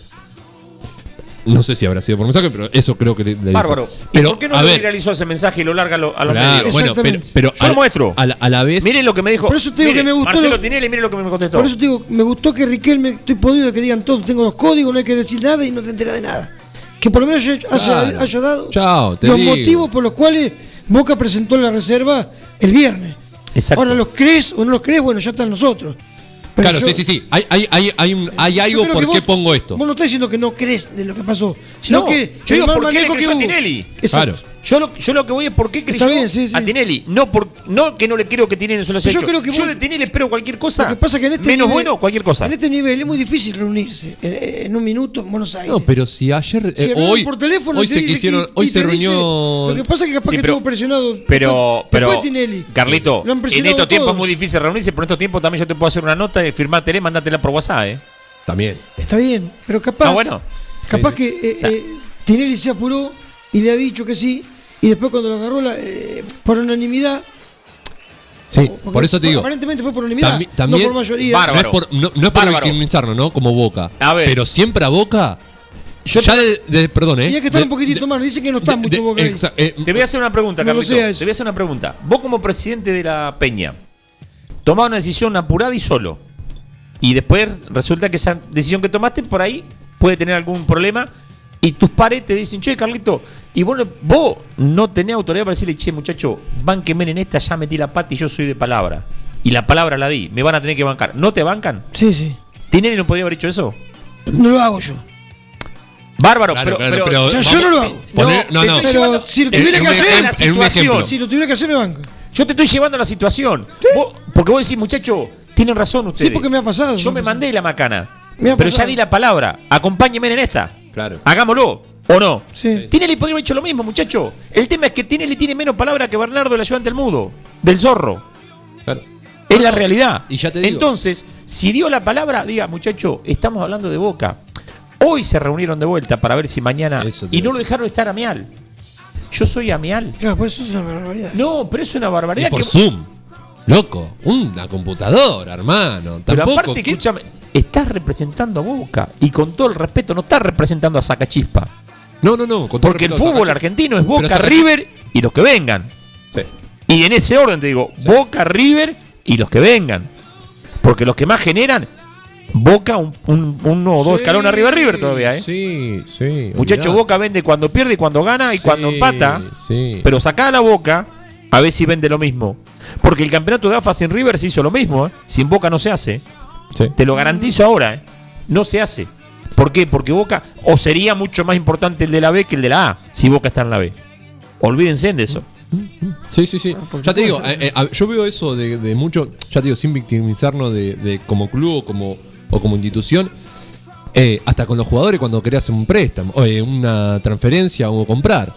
No sé si habrá sido por mensaje, pero eso creo que le, le dijo. Bárbaro. ¿Y Pero, por qué no lo ver, viralizó ese mensaje y lo larga a, lo- a los claro, medios? bueno, pero, Exactamente. pero Yo lo a- muestro. A la, a la vez. Miren lo que me dijo. Por eso te digo Mire, que me gustó Marcelo lo- Tinelli, mire lo que me contestó. Por eso te digo, me gustó que Riquelme, estoy podido que digan todo, tengo los códigos, no hay que decir nada y no te enteras de nada. Que por lo menos haya, Claro. haya dado Chao, te los digo. motivos por los cuales Boca presentó la reserva el viernes. Exacto. Ahora los crees o no los crees, bueno, ya están nosotros. Pero Claro, yo- sí, sí, sí. Hay, hay, hay, hay, un- hay algo por qué pongo esto. Vos no estás diciendo que no crees de lo que pasó, sino No, que yo digo, ¿por qué le creyó a. Tinelli? Exacto. Claro. Yo lo, yo lo que voy es por qué creyó bien, sí, sí. a Tinelli. No, por, no que no le creo que Tinelli se lo haya Yo creo que yo vos- de Tinelli espero cualquier cosa. Lo que pasa es que en este menos nivel- bueno, cualquier cosa. En este nivel es muy difícil reunirse en, en un minuto en Buenos Aires. No, pero si ayer. Si eh, hablaron hoy por teléfono hoy te se dice quisieron. Hoy y se dice- reunió. Lo que pasa es que capaz Sí, que estuvo presionado. Pero, pero Tinelli. Carlito, en estos tiempos es muy difícil reunirse, pero en estos tiempos también yo te puedo hacer una nota y firmártela y mandártela por WhatsApp, ¿eh? También. Está bien, pero capaz. Ah, bueno. Capaz Sí, que eh, O sea- eh, Tinelli se apuró y le ha dicho que sí. Y después cuando lo agarró la, eh, por unanimidad. Sí, porque por eso te digo. Aparentemente fue por unanimidad. Tambi- también- no por mayoría. Bárbaro. No es por, no, no es por Bárbaro. victimizarnos, ¿no? Como Boca. A ver. Pero siempre a Boca. Yo ya de, de- Perdón, ¿eh? Y hay que estar De- un poquitito de- más. Dicen que no está de- mucho de- boca ahí. eh, Te voy a hacer una pregunta, No Carlito. Te voy a hacer una pregunta. Vos como presidente de la Peña, tomás una decisión apurada y solo. Y después resulta que esa decisión que tomaste por ahí puede tener algún problema. Y tus pares te dicen, che, Carlito, y bueno, vos no tenés autoridad para decirle, che, muchacho, banquenme en esta, ya metí la pata y yo soy de palabra. Y la palabra la di, me van a tener que bancar. ¿No te bancan? Sí, sí. ¿Tinelli no podía haber hecho eso? No lo hago yo. Claro, pero, claro, pero- pero O sea, yo no lo hago. poner- no, no. estoy Pero llevando- si lo te tuviera estoy que llevando hacer- la situación. Si lo tuviera que hacer, me banco. Yo te estoy llevando a la situación. Vos- porque vos decís, muchacho, tienen razón ustedes. Sí, porque me ha pasado. Yo me mandé la macana. Me Pero ya di la palabra. Acompáñeme en esta. Claro. Hagámoslo. ¿O no? Sí. Tinelli podría haber hecho lo mismo, muchacho. El tema es que Tinelli tiene menos palabra que Bernardo, el ayudante del mudo. Del zorro. Claro. Es la realidad. Y ya te digo. Entonces, si dio la palabra, diga, muchacho, estamos hablando de Boca. Hoy se reunieron de vuelta para ver si mañana. Y no lo dejaron estar a Mial. Yo soy Amial. Claro, por eso es una barbaridad. No, pero es una Y barbaridad. por que- Zoom. Loco. Una computadora, hermano. Pero Tampoco. aparte, ¿qué? escúchame, estás representando a Boca. Y con todo el respeto, no estás representando a Sacachispa. No, no, no. con todo Porque el respeto fútbol argentino es Boca, River y los que vengan. Sí. Y en ese orden te digo, Boca, River y los que vengan. Porque los que más generan, Boca un, un- uno o dos escalones arriba de River todavía, ¿eh? Sí, sí. Muchacho, olvidate. Boca vende cuando pierde y cuando gana y cuando empata. Sí. Pero sacá la Boca a ver si vende lo mismo. Porque el campeonato de AFA sin River se hizo lo mismo, ¿eh? Sin Boca no se hace. Sí. Te lo garantizo ahora, ¿eh? No se hace. ¿Por qué? Porque Boca, o sería mucho más importante el de la B que el de la A, si Boca está en la B. Olvídense de eso. Sí, sí, sí. Ya te digo, eh, eh, yo veo eso de, de mucho, ya te digo, sin victimizarnos de, de como club o como, o como institución, eh, hasta con los jugadores cuando querés un préstamo, o, eh, una transferencia o comprar.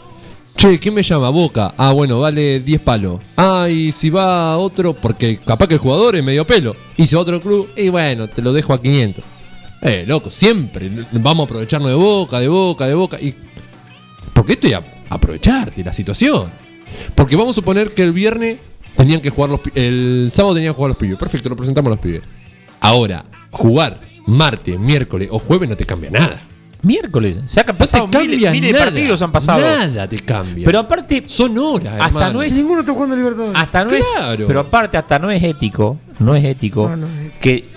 Che, ¿quién me llama? Boca. Ah, bueno, vale 10 palos. Ah, y si va otro, porque capaz que el jugador es medio pelo. Y si va otro club, y bueno, te lo dejo a 500. Eh, loco, siempre vamos a aprovecharnos de Boca, de Boca, de Boca. Y porque esto es a- aprovecharte la situación. Porque vamos a suponer que el viernes tenían que jugar los el sábado tenían que jugar los pibes. Perfecto, lo presentamos a los pibes. Ahora, jugar martes, miércoles o jueves no te cambia nada. Miércoles. Se ha No te pasado miles, cambia miles de nada. partidos han pasado. Nada te cambia. Pero aparte, son horas, hasta hermano. no es Ninguno está jugando a Libertadores. hasta no Claro. es pero aparte hasta no es ético, no es ético No, no es ético. que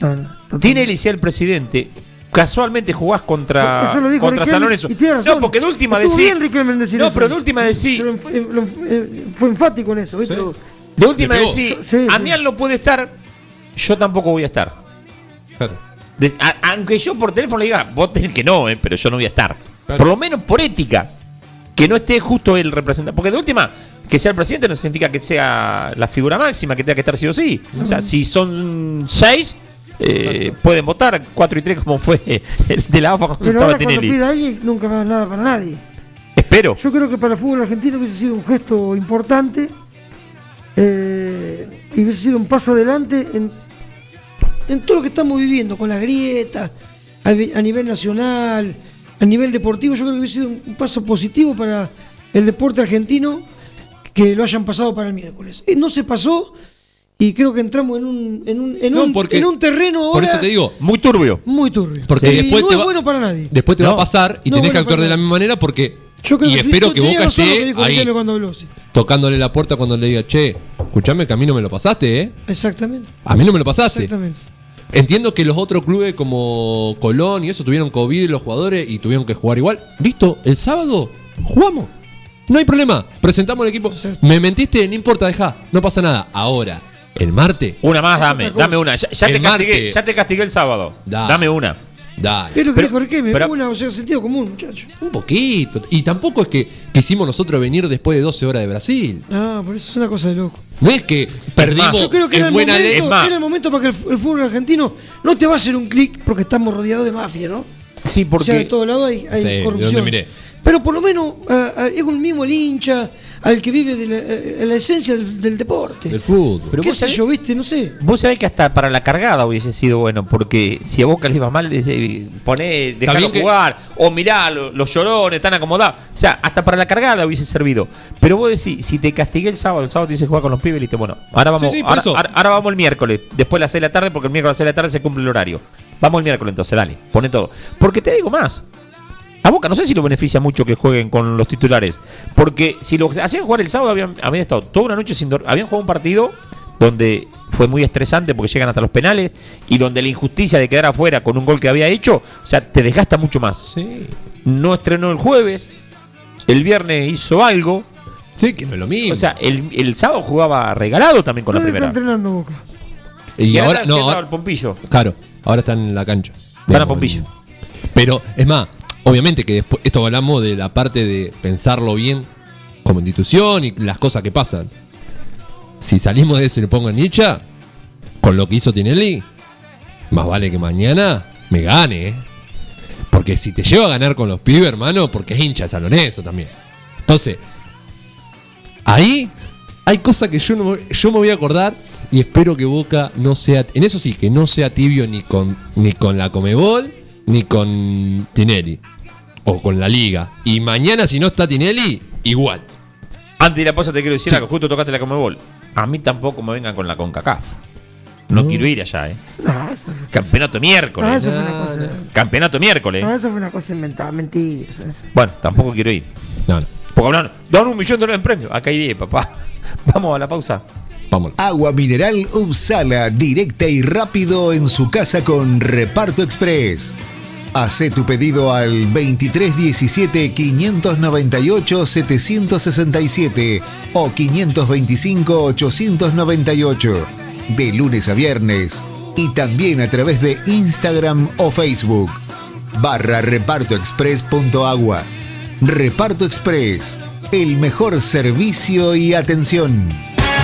No, no. tiene el el presidente casualmente jugás contra Eso lo dijo contra San Lorenzo. No, porque de última decir No, eso. pero de última decir fue enfático en eso, ¿viste? Sí. de última decir, Sí, sí. Amial no puede estar, yo tampoco voy a estar. Claro. De- a- aunque yo por teléfono le diga, vos tenés que no, eh, pero yo no voy a estar. Claro. Por lo menos por ética. Que no esté justo el representante. Porque de última, que sea el presidente no significa que sea la figura máxima, que tenga que estar sí o sí. O sea, si son seis, eh, pueden votar cuatro y tres como fue el de la AFA cuando Pero estaba ahora cuando Tinelli. pide a alguien, nunca va nada para nadie. Espero. Yo creo que para el fútbol argentino hubiese sido un gesto importante eh, y hubiese sido un paso adelante en, en todo lo que estamos viviendo, con las grietas, a, nivel nacional, a nivel deportivo. Yo creo que hubiese sido un, un paso positivo para el deporte argentino que lo hayan pasado para el miércoles. Eh, no se pasó y creo que entramos en un, en un, en No, un, porque- en un terreno ahora Por eso te digo, Muy turbio. muy turbio. Porque Y después no te es va- bueno para nadie. después te va a pasar y No, tenés que actuar de la misma manera porque. Yo creo y que espero que Boca esté dijo ahí habló, sí. tocándole la puerta cuando le diga, che, escuchame que a mí no me lo pasaste, ¿eh? Exactamente. A mí no me lo pasaste. Exactamente. Entiendo que los otros clubes como Colón y eso tuvieron COVID los jugadores y tuvieron que jugar igual. Listo, el sábado jugamos. No hay problema. Presentamos el equipo. Me mentiste, no importa, deja. No pasa nada. Ahora, el martes. Una más, dame, dame una. Ya, ya El te castigué, martes. ya te castigué el sábado. Da. Dame una. Dale. Que Pero- dijo Riquelme, pero- una, o sea, sentido común, muchacho. Un poquito. Y tampoco es que quisimos nosotros venir después de 12 horas de Brasil. Ah, por eso es una cosa de loco. No es que perdimos Yo creo que era en el, buena momento, ley. Es más. era el momento para que el, el fútbol argentino no te va a hacer un clic porque estamos rodeados de mafia, ¿no? Sí, O sea, de porque. todos lados hay, hay Sí, de corrupción. Pero por lo menos ah, es un mismo el hincha al que vive de la, eh, la esencia del, del deporte. Del fútbol. Pero ¿Qué vos sé sabés- yo, viste? No sé. Vos sabés que hasta para la cargada hubiese sido bueno, porque si a Boca le iba mal, dice, poné, que- jugar, o mirá, lo- los llorones están acomodados. O sea, hasta para la cargada hubiese servido. Pero vos decís, si te castigué el sábado, el sábado te dice jugar con los pibes, listo, bueno, ahora vamos, Sí, sí, por ahora, eso. ahora- ahora vamos el miércoles, después de las 6 de la tarde, porque el miércoles a las 6 de la tarde se cumple el horario. Vamos el miércoles entonces, dale, pone todo. Porque te digo más. A Boca no sé si lo beneficia mucho que jueguen con los titulares. Porque si lo hacían jugar el sábado, habían, habían estado toda una noche sin dormir. Habían jugado un partido donde fue muy estresante porque llegan hasta los penales y donde la injusticia de quedar afuera con un gol que había hecho, o sea, te desgasta mucho más. Sí. No estrenó el jueves, el viernes hizo algo. Sí, que no es lo mismo. O sea, el, el sábado jugaba regalado también con la ¿Dónde está primera. entrenando Boca? y Y ahora ahora no, ahora- el Pompillo. claro, ahora están en la cancha. Van a Pompillo. Pero es más, obviamente que después esto hablamos de la parte de pensarlo bien como institución y las cosas que pasan. Si salimos de eso y le pongo en Nietzsche, con lo que hizo Tinelli, más vale que mañana me gane, ¿eh? Porque si te lleva a ganar con los pibes, hermano, porque es hincha de San Lorenzo también. Entonces, ahí hay cosas que yo, no, yo me voy a acordar y espero que Boca no sea, en eso sí, que no sea tibio ni con, ni con la Comebol ni con Tinelli o con la Liga. Y mañana si no está Tinelli, igual. Antes de la pausa te quiero decir Sí. algo, justo tocaste la Comebol. A mí tampoco me vengan con la CONCACAF. No quiero ir allá, ¿eh? No, eso, Campeonato no, miércoles. eso fue una cosa. Campeonato miércoles. No, eso fue una cosa inventada, mentira. eso es- Bueno, tampoco quiero ir. No, no. Porque hablan, dan un millón de dólares en premio. Acá iré, papá. Vamos a la pausa. Vámonos. Agua mineral Upsala, directa y rápido en su casa con Reparto Express. Hace tu pedido al 2317 598 767 o 525 898 de lunes a viernes y también a través de Instagram o Facebook barra repartoexpress.agua. Reparto Express, el mejor servicio y atención.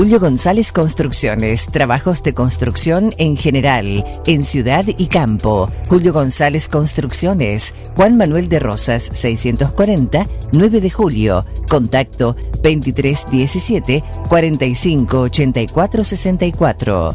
Julio González Construcciones, trabajos de construcción en general, en ciudad y campo. Julio González Construcciones, Juan Manuel de Rosas 640, 9 de julio. Contacto 2317 45 84 64.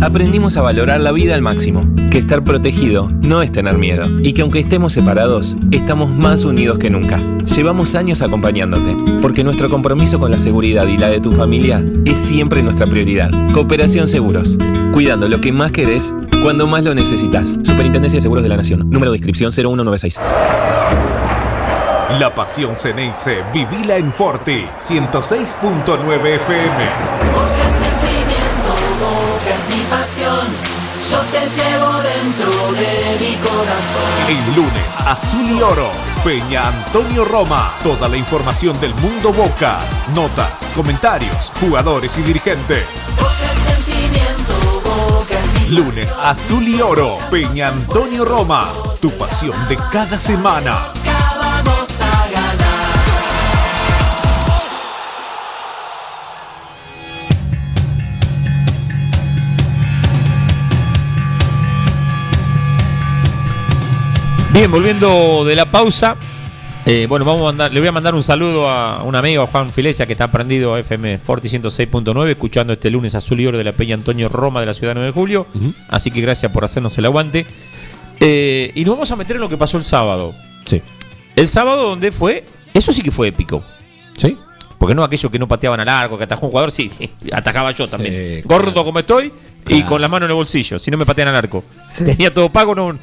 Aprendimos a valorar la vida al máximo, que estar protegido no es tener miedo y que aunque estemos separados, estamos más unidos que nunca. Llevamos años acompañándote, porque nuestro compromiso con la seguridad y la de tu familia es siempre nuestra prioridad. Cooperación Seguros, cuidando lo que más querés cuando más lo necesitas. Superintendencia de Seguros de la Nación, número de inscripción 0196. La pasión Ceneice, vivila en Forti, 106.9 FM. Yo te llevo dentro de mi corazón. El lunes, Azul y Oro, Peña Antonio Roma. Toda la información del mundo Boca, notas, comentarios, jugadores y dirigentes. Sentimiento, boca Lunes, Azul y Oro, Peña Antonio Roma. Tu pasión de cada semana. Bien, volviendo de la pausa. eh, bueno, vamos a mandar, le voy a mandar un saludo a un amigo, a Juan Filesia, que está prendido a FM Forti 106.9, escuchando este lunes Azul y Oro de la Peña Antonio Roma de la ciudad de 9 de julio. Así que gracias por hacernos el aguante. Eh, y nos vamos a meter en lo que pasó el sábado. Sí. El sábado donde fue, eso sí que fue épico. Sí. Porque no aquellos que no pateaban al arco, que atajó un jugador, sí, sí, atajaba yo también. Sí, Gordo como estoy y Claro. con la mano en el bolsillo, si no me patean al arco. Tenía todo pago, no,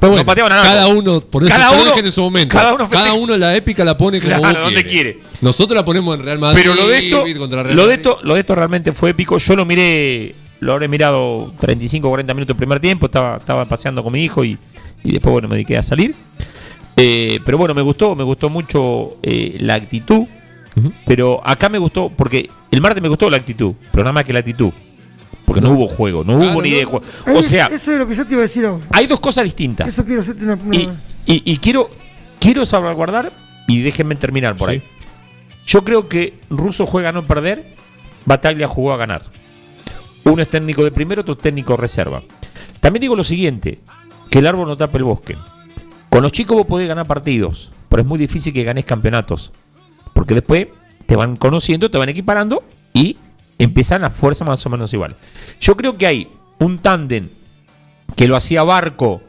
Pero no bueno, pateaban cada uno, por eso Cada ya lo uno- dije en su momento. cada uno Cada uno la épica la pone como Claro, vos donde quiere. quiere. Nosotros la ponemos en Real Madrid. Pero lo de esto, contra Real lo de esto, lo de esto realmente fue épico. Yo lo miré, lo habré mirado 35 o 40 minutos el primer tiempo. Estaba, estaba paseando con mi hijo y, y después bueno me dediqué a salir. Eh, pero bueno, me gustó, me gustó mucho eh, la actitud. Pero acá me gustó, porque el martes me gustó la actitud, pero nada más que la actitud. Porque no, hubo juego, no hubo Claro, ni no. de juego. O es- sea, eso es lo que yo te iba a decir ahora. hay dos cosas distintas. Eso quiero hacerte una. una- Y, y- y quiero, quiero salvaguardar y déjenme terminar por ahí. Yo creo que Russo juega a no perder, Bataglia jugó a ganar. Uno es técnico de primero, otro es técnico de reserva. También digo lo siguiente, que el árbol no tape el bosque. Con los chicos vos podés ganar partidos, pero es muy difícil que ganes campeonatos. Porque después te van conociendo, te van equiparando y empiezan a fuerza más o menos igual. Yo creo que hay un tándem que lo hacía Barco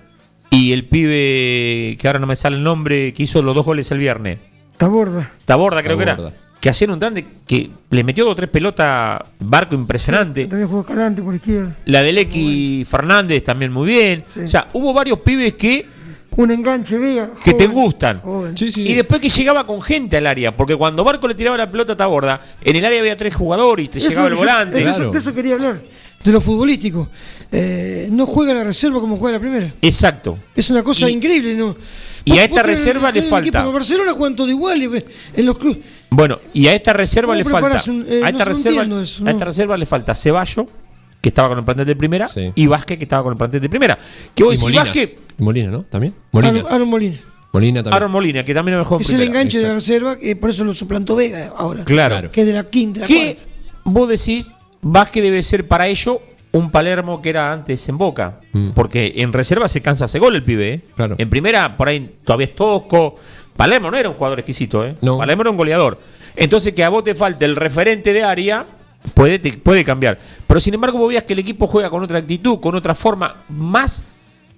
y el pibe, que ahora no me sale el nombre, que hizo los dos goles el viernes. Taborda. Taborda creo que era. Que hacían un tándem que le metió dos o tres pelotas, Barco impresionante. También jugó Calante por izquierda. La del X Fernández también muy bien. O sea, hubo varios pibes que, Un enganche, Vega. que te gustan. Y después que llegaba con gente al área, porque cuando Barco le tiraba la pelota a Taborda, en el área había tres jugadores y te Eso llegaba el yo- volante. de eso- de eso quería hablar. De lo futbolístico. Eh, no juega la reserva como juega la primera. Exacto. Es una cosa Y- increíble. ¿no? y a esta reserva le falta. equipo como Barcelona juegan todo igual y- en los clubes. Bueno, y a esta reserva ¿Cómo le falta. un- eh, a, esta no reserva, eso, a esta reserva le falta Ceballo, que estaba con el plantel de primera, y Vázquez, que estaba con el plantel de primera. Que vos Y decís, Molinas. Vázquez, Y Molina, ¿no? ¿También? Molina. Aaron, Aaron Molina. Molina también. Aaron Molina, que también lo mejor Es el enganche de la reserva, que por eso lo suplantó Vega ahora. Claro. Que es de la quinta. ¿Qué cuarta. vos decís? Vázquez debe ser para ello un Palermo que era antes en Boca. Mm. Porque en reserva se cansa, hace gol el pibe. ¿eh? En primera, por ahí todavía es tosco. Palermo no era un jugador exquisito, ¿eh? Palermo era un goleador. Entonces, que a vos te falte el referente de área, puede, te- puede cambiar. Pero sin embargo, vos veas que el equipo juega con otra actitud, con otra forma, más.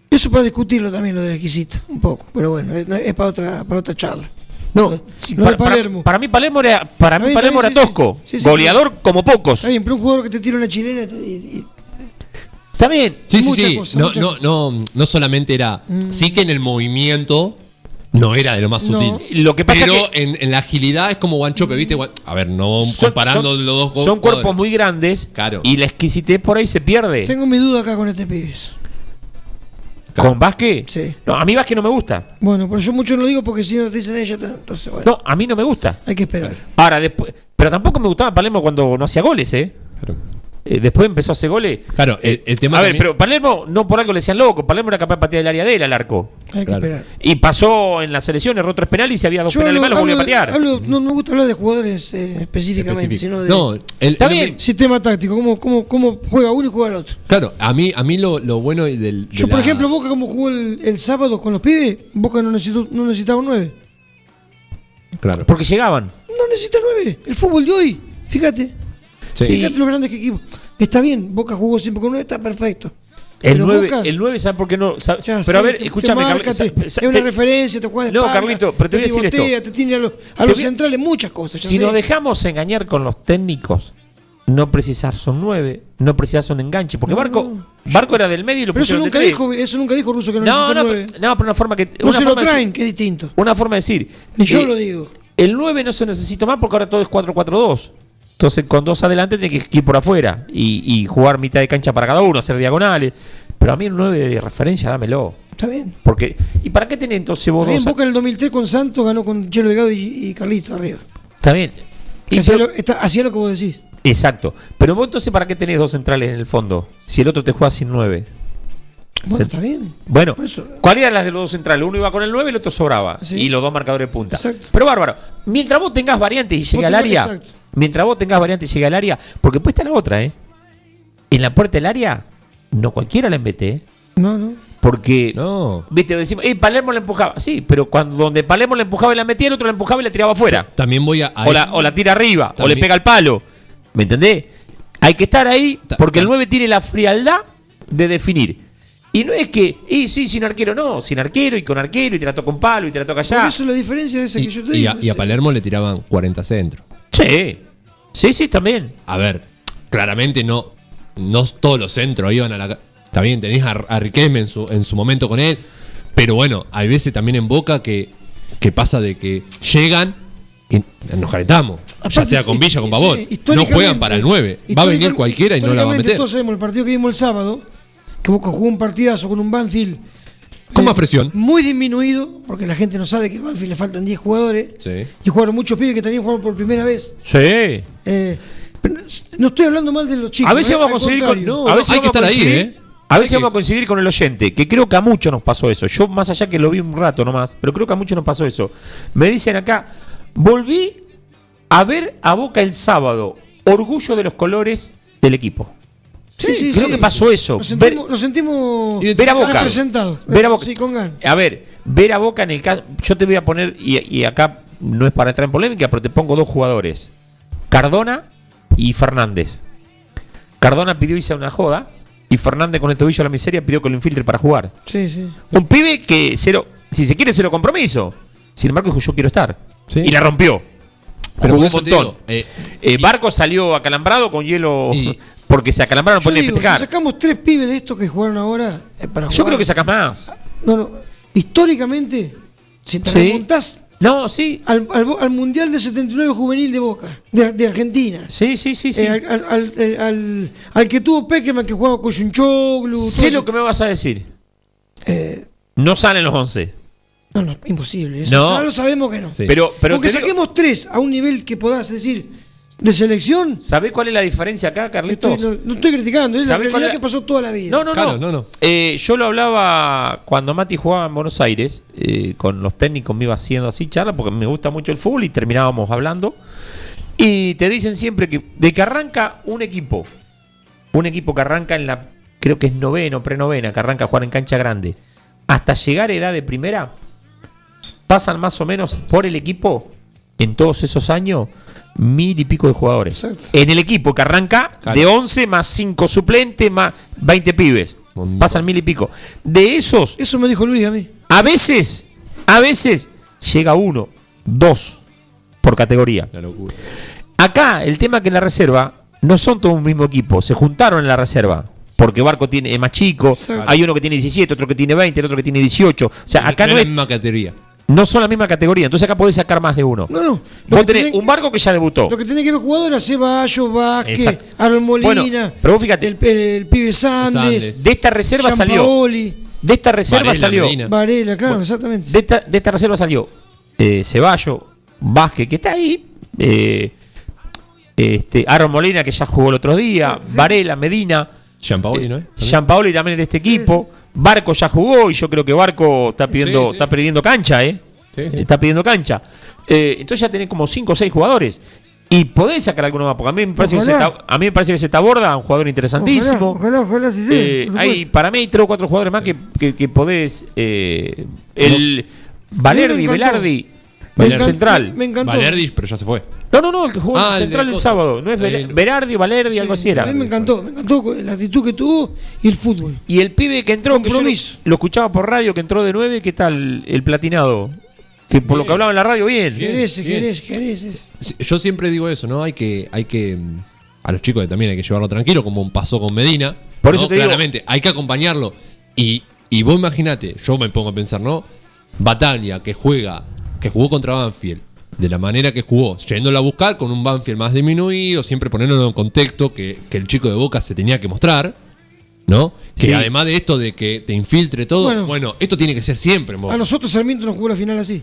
Eso para discutirlo también, lo de exquisito, un poco. Pero bueno, es, para, otra, para otra charla. No, sí, para, Palermo. para mí Palermo era, para mí bien, Palermo era sí, tosco. sí. Sí, sí, goleador como pocos. Está bien, pero un jugador que te tira una chilena y- y- Está bien. Sí, sí, sí. no, no, no, no solamente era. Sí que en el movimiento no era de lo más No. sutil. Lo que pasa Pero que- en, en la agilidad es como Guanchope, ¿viste? A ver, no Son- comparando son- los dos Son jugadores. cuerpos muy grandes Claro. y la exquisitez por ahí se pierde. Tengo mi duda acá con este pibe. ¿Con Vázquez? Sí. No, a mí Vázquez no me gusta. Bueno, pero yo mucho no lo digo porque si no te dicen ella, entonces bueno, No, a mí no me gusta. hay que esperar. Ahora, después. Pero tampoco me gustaba Palermo cuando no hacía goles, ¿eh? Eh, después empezó a hacer goles. Claro, el, el tema A ver, también- pero Palermo no por algo le decían loco. Palermo era capaz de patear el área de él al arco. Hay que Claro. esperar. Y pasó en la selección, erró tres penales y si había dos Yo penales hablo- malos volvió a patear. hablo- no me gusta hablar de jugadores eh, específicamente, Específico. sino de No, el- bien. sistema táctico, cómo, cómo, cómo juega uno y juega el otro. Claro, a mí, a mí lo, lo bueno del. de Yo, por ejemplo, Boca como jugó el, el sábado con los pibes, Boca no, necesitó, no necesitaba un 9. Claro. Porque llegaban. No necesita 9. El fútbol de hoy, fíjate. Sí. Fíjate los grandes que equipos. Está bien, Boca jugó siempre con 9, está perfecto. El Pero 9, Boca- el 9, ¿sabe por qué no? Sabe- Ya pero a ver, te- te escúchame, marca, Carli- te- sa- sa- es una te- referencia, te juega de No, espalda, Carlito, pero te voy a decir esto. Te tiene a los, a Te los centrales muchas cosas. Si sé. nos dejamos engañar con los técnicos, no precisar son 9, no precisar un enganche. Porque No, Barco, no. Barco era del medio y lo Pero eso nunca, dijo, eso nunca dijo Russo que no, No, no, nueve. pero- no, pero una forma que. No una se lo forma traen, decir- que es distinto. Una forma de decir. Ni yo eh, lo digo. El 9 no se necesita más porque ahora todo es 4-4-2. Entonces, con dos adelante tiene que ir por afuera y, y jugar mitad de cancha para cada uno, hacer diagonales. Pero a mí el 9 de referencia, dámelo. Está bien. Porque, ¿Y para qué tenés entonces vos Está bien, dos? Boca en el 2003 con Santos ganó con Chelo Delgado y, y Carlito arriba. Está bien. Y Hacía pero- lo, está- hacía lo que vos decís. Exacto. Pero vos entonces, ¿para qué tenés dos centrales en el fondo? Si el otro te juega sin 9. Bueno, está bien. Bueno, ¿cuáles eran las de los dos centrales? Uno iba con el 9 y el otro sobraba. Sí. Y los dos marcadores de punta. Exacto. Pero bárbaro. Mientras vos tengas variantes y llegue al área. exacto. Mientras vos tengas variantes y llegue al área. Porque después está la otra, ¿eh? En la puerta del área, no cualquiera la mete, ¿eh? No, no. Porque, No. viste, decimos, eh, Palermo la empujaba. Sí, pero cuando donde Palermo la empujaba y la metía, el otro la empujaba y la tiraba afuera. También voy a. a- O la, o la tira arriba, o le pega al palo. ¿Me entendés? Hay que estar ahí porque el 9 tiene la frialdad de definir. Y no es que, y sí, sin arquero, no, sin arquero y con arquero y te la toca un palo y te la toca Por allá. eso es la diferencia de esa y, que yo te y digo. a, y a Palermo le tiraban 40 centros. Sí, sí, sí, también. A ver, claramente no, no todos los centros iban a la. bien, tenés a, a Riquelme en su, en su momento con él. Pero bueno, hay veces también en Boca que, que pasa de que llegan y nos calentamos. ya sea con Villa con Pavón. sí, no juegan para el 9. Va a venir cualquiera y no la va a meter. Sabemos el partido que vimos el sábado, que Boca jugó un partidazo con un Banfield Con más presión. muy disminuido, porque la gente no sabe que a Banfield le faltan 10 jugadores, Sí. y jugaron muchos pibes que también jugaron por primera vez. Sí. Eh, pero no estoy hablando mal de los chicos. A veces eh, vamos a coincidir con. contrario. a veces hay que estar ahí, ¿eh? A veces vamos a coincidir con el oyente, que creo que a muchos nos pasó eso. Yo, más allá que lo vi un rato nomás, pero creo que a muchos nos pasó eso. Me dicen acá, volví a ver a Boca el sábado, orgullo de los colores del equipo. Sí, creo que pasó eso. Nos Ver- sentimos, nos sentimos ver a Boca. Ver a Boca. Sí, con ganas. A ver, ver a Boca en el caso. Yo te voy a poner, y, y acá no es para entrar en polémica, pero te pongo dos jugadores: Cardona y Fernández. Cardona pidió irse a una joda y Fernández con el tobillo a la miseria pidió que lo infiltre para jugar. Sí, sí. Un pibe que cero, si se quiere, cero compromiso. Sin embargo, dijo: Yo quiero estar. Sí. Y la rompió. Pero un montón. eh, Eh, Barco salió acalambrado con hielo Y- porque se acalambraron por digo, si sacamos tres pibes de estos que jugaron ahora eh, para Yo jugar- creo que sacas más. No, no. Históricamente, si te Sí. remontás No, sí. al, al, al Mundial de 79 Juvenil de Boca, de, de Argentina. Sí, sí, sí, sí. Eh, al, al- al- eh, que tuvo Peckerman que jugaba con Yunchoglu. sé lo que me vas a decir. no salen los 11. No, no, imposible. Eso No. ya lo sabemos que no. Sí. Pero, pero Aunque digo- saquemos tres a un nivel que podás decir de selección, ¿Sabés cuál es la diferencia acá, Carlitos? estoy- no, no estoy criticando, es la ¿Sabés cuál realidad que pasó toda la vida. No, no, Claro, no. no, no. Eh, yo lo hablaba cuando Mati jugaba en Buenos Aires, eh, con los técnicos me iba haciendo así charla, porque me gusta mucho el fútbol y terminábamos hablando. Y te dicen siempre que de que arranca un equipo, un equipo que arranca en la, creo que es noveno, prenovena, que arranca a jugar en cancha grande, hasta llegar a edad de primera, pasan más o menos por el equipo, en todos esos años, mil y pico de jugadores. En el equipo que arranca de 11 más 5 suplentes más 20 pibes. Montón. Pasan mil y pico. De esos, Eso me dijo Luis a mí. a veces, a veces llega uno, Dos por categoría. Acá el tema es que en la reserva no son todo un mismo equipo, se juntaron en la reserva. Porque Barco tiene, es más chico, hay uno que tiene 17, otro que tiene 20, el otro que tiene 18. O sea, acá No es, la misma categoría. No son la misma categoría, entonces acá podés sacar más de uno. No, no. Vos tenés un Barco que ya debutó. Lo que tiene que ver jugadores, Ceballos, Vázquez, Exacto. Aaron Molina, Bueno, pero vos fíjate, el, el pibe Sandes, de esta reserva salió. De esta reserva Varela, salió. Medina. Varela, claro, Bueno, exactamente. De esta, de esta reserva salió eh, Ceballos, Vázquez, que está ahí. eh, este, Aaron Molina, que ya jugó el otro día. Varela, Medina. Gianpaoli, ¿no? Gianpaoli también es de este equipo. Barco ya jugó y yo creo que Barco está pidiendo, Sí, sí. está pidiendo cancha, ¿eh? Está pidiendo cancha. Eh, entonces ya tenés como 5 o 6 jugadores. Y podés sacar alguno más, porque a mí me parece, que se, ta- a mí me parece que se taborda, un jugador interesantísimo. Ojalá, ojalá, sí, sí. Eh, hay, para mí hay tres o cuatro jugadores más que, que, que podés. eh, el Valerdi. Velardi, el central. me encantó. Valerdi, pero ya se fue. No, no, no, el que jugó Ah, de central el, sábado. No es Berardi, Valerdi, algo así era. A mí me encantó, me encantó la actitud que tuvo y el fútbol. Y el pibe que entró, que yo lo, Compromiso. lo escuchaba por radio, que entró de 9, ¿qué tal? El platinado. Que por lo que hablaba en la radio, bien. Jerez, Jerez. Sí, Yo siempre digo eso, ¿no? Hay que, hay que. mm, A los chicos también hay que llevarlo tranquilo, como pasó con Medina. Por ¿no? eso te digo- Claramente, hay que acompañarlo. Y, y vos imaginate, yo me pongo a pensar, ¿no? Batalla que juega, que jugó contra Banfield, de la manera que jugó, yéndolo a buscar con un Banfield más disminuido, siempre poniéndolo en contexto que, que el chico de Boca se tenía que mostrar, ¿no? Que Sí. además de esto de que te infiltre todo, bueno, Bueno. esto tiene que ser siempre en Boca. A nosotros Sarmiento nos jugó la final así.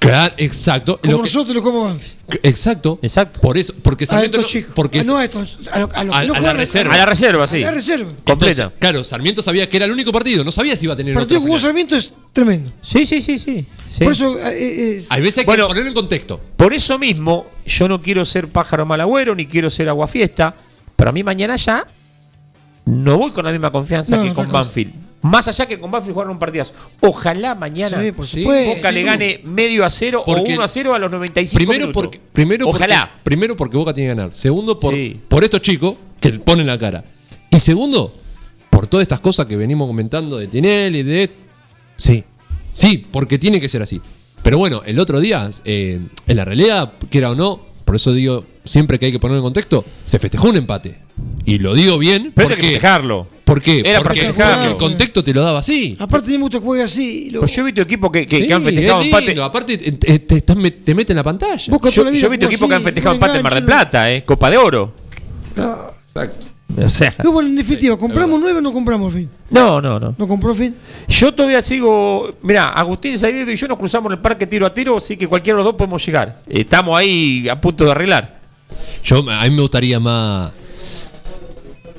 Claro, exacto. Como Lo que- nosotros lo como Banfield. Exacto. Exacto. Por eso, porque A Sarmiento estos no- chicos. porque Ah, no a estos, a, lo- a los a- que no a la reserva. A la reserva, sí. A la reserva. Completa. Entonces, claro, Sarmiento sabía que era el único partido, no sabía si iba a tener El partido que jugó. Sarmiento es tremendo. Sí, sí, sí, sí. sí. Por eso eh, es- Hay veces hay Bueno, que ponerlo en contexto. Por eso mismo, yo no quiero ser pájaro malagüero, ni quiero ser aguafiesta, pero a mí mañana ya no voy con la misma confianza No, que con cosa. Banfield. Más allá que con Banfield jugaron un partidazo. Ojalá mañana Sí, por Sí, supuesto. Boca le gane medio a cero Porque- o 1 a 0 a los 95 Primero minutos. porque, primero porque- Ojalá. primero porque Boca tiene que ganar. Segundo, por, Sí. por estos chicos que le ponen la cara. Y segundo, por todas estas cosas que venimos comentando de Tinelli, de. Sí, sí, porque tiene que ser así. Pero bueno, el otro día, eh, en la realidad, quiera o no, por eso digo, siempre que hay que ponerlo en contexto, se festejó un empate. Y lo digo bien Pero hay que porque. festejarlo. ¿Por qué? Era para porque, porque el contexto te lo daba así. Aparte, a mí me gusta juegue así. lo- Pues yo he visto equipos que, que- Sí, que han festejado es empate. Aparte, eh, te, te, te mete en la pantalla. Yo, la vida yo he visto equipos que han festejado un empate en Mar del Plata, ¿eh? Copa de Oro. no. Exacto. O sea, Pero bueno, en definitiva, ¿compramos nueve o no compramos al fin? no, no, no. ¿No compró fin? Yo todavía sigo. Mirá, Agustín Saidedo y yo nos cruzamos en el parque tiro a tiro, así que cualquiera de los dos podemos llegar. Estamos ahí a punto de arreglar. Yo, a mí me gustaría más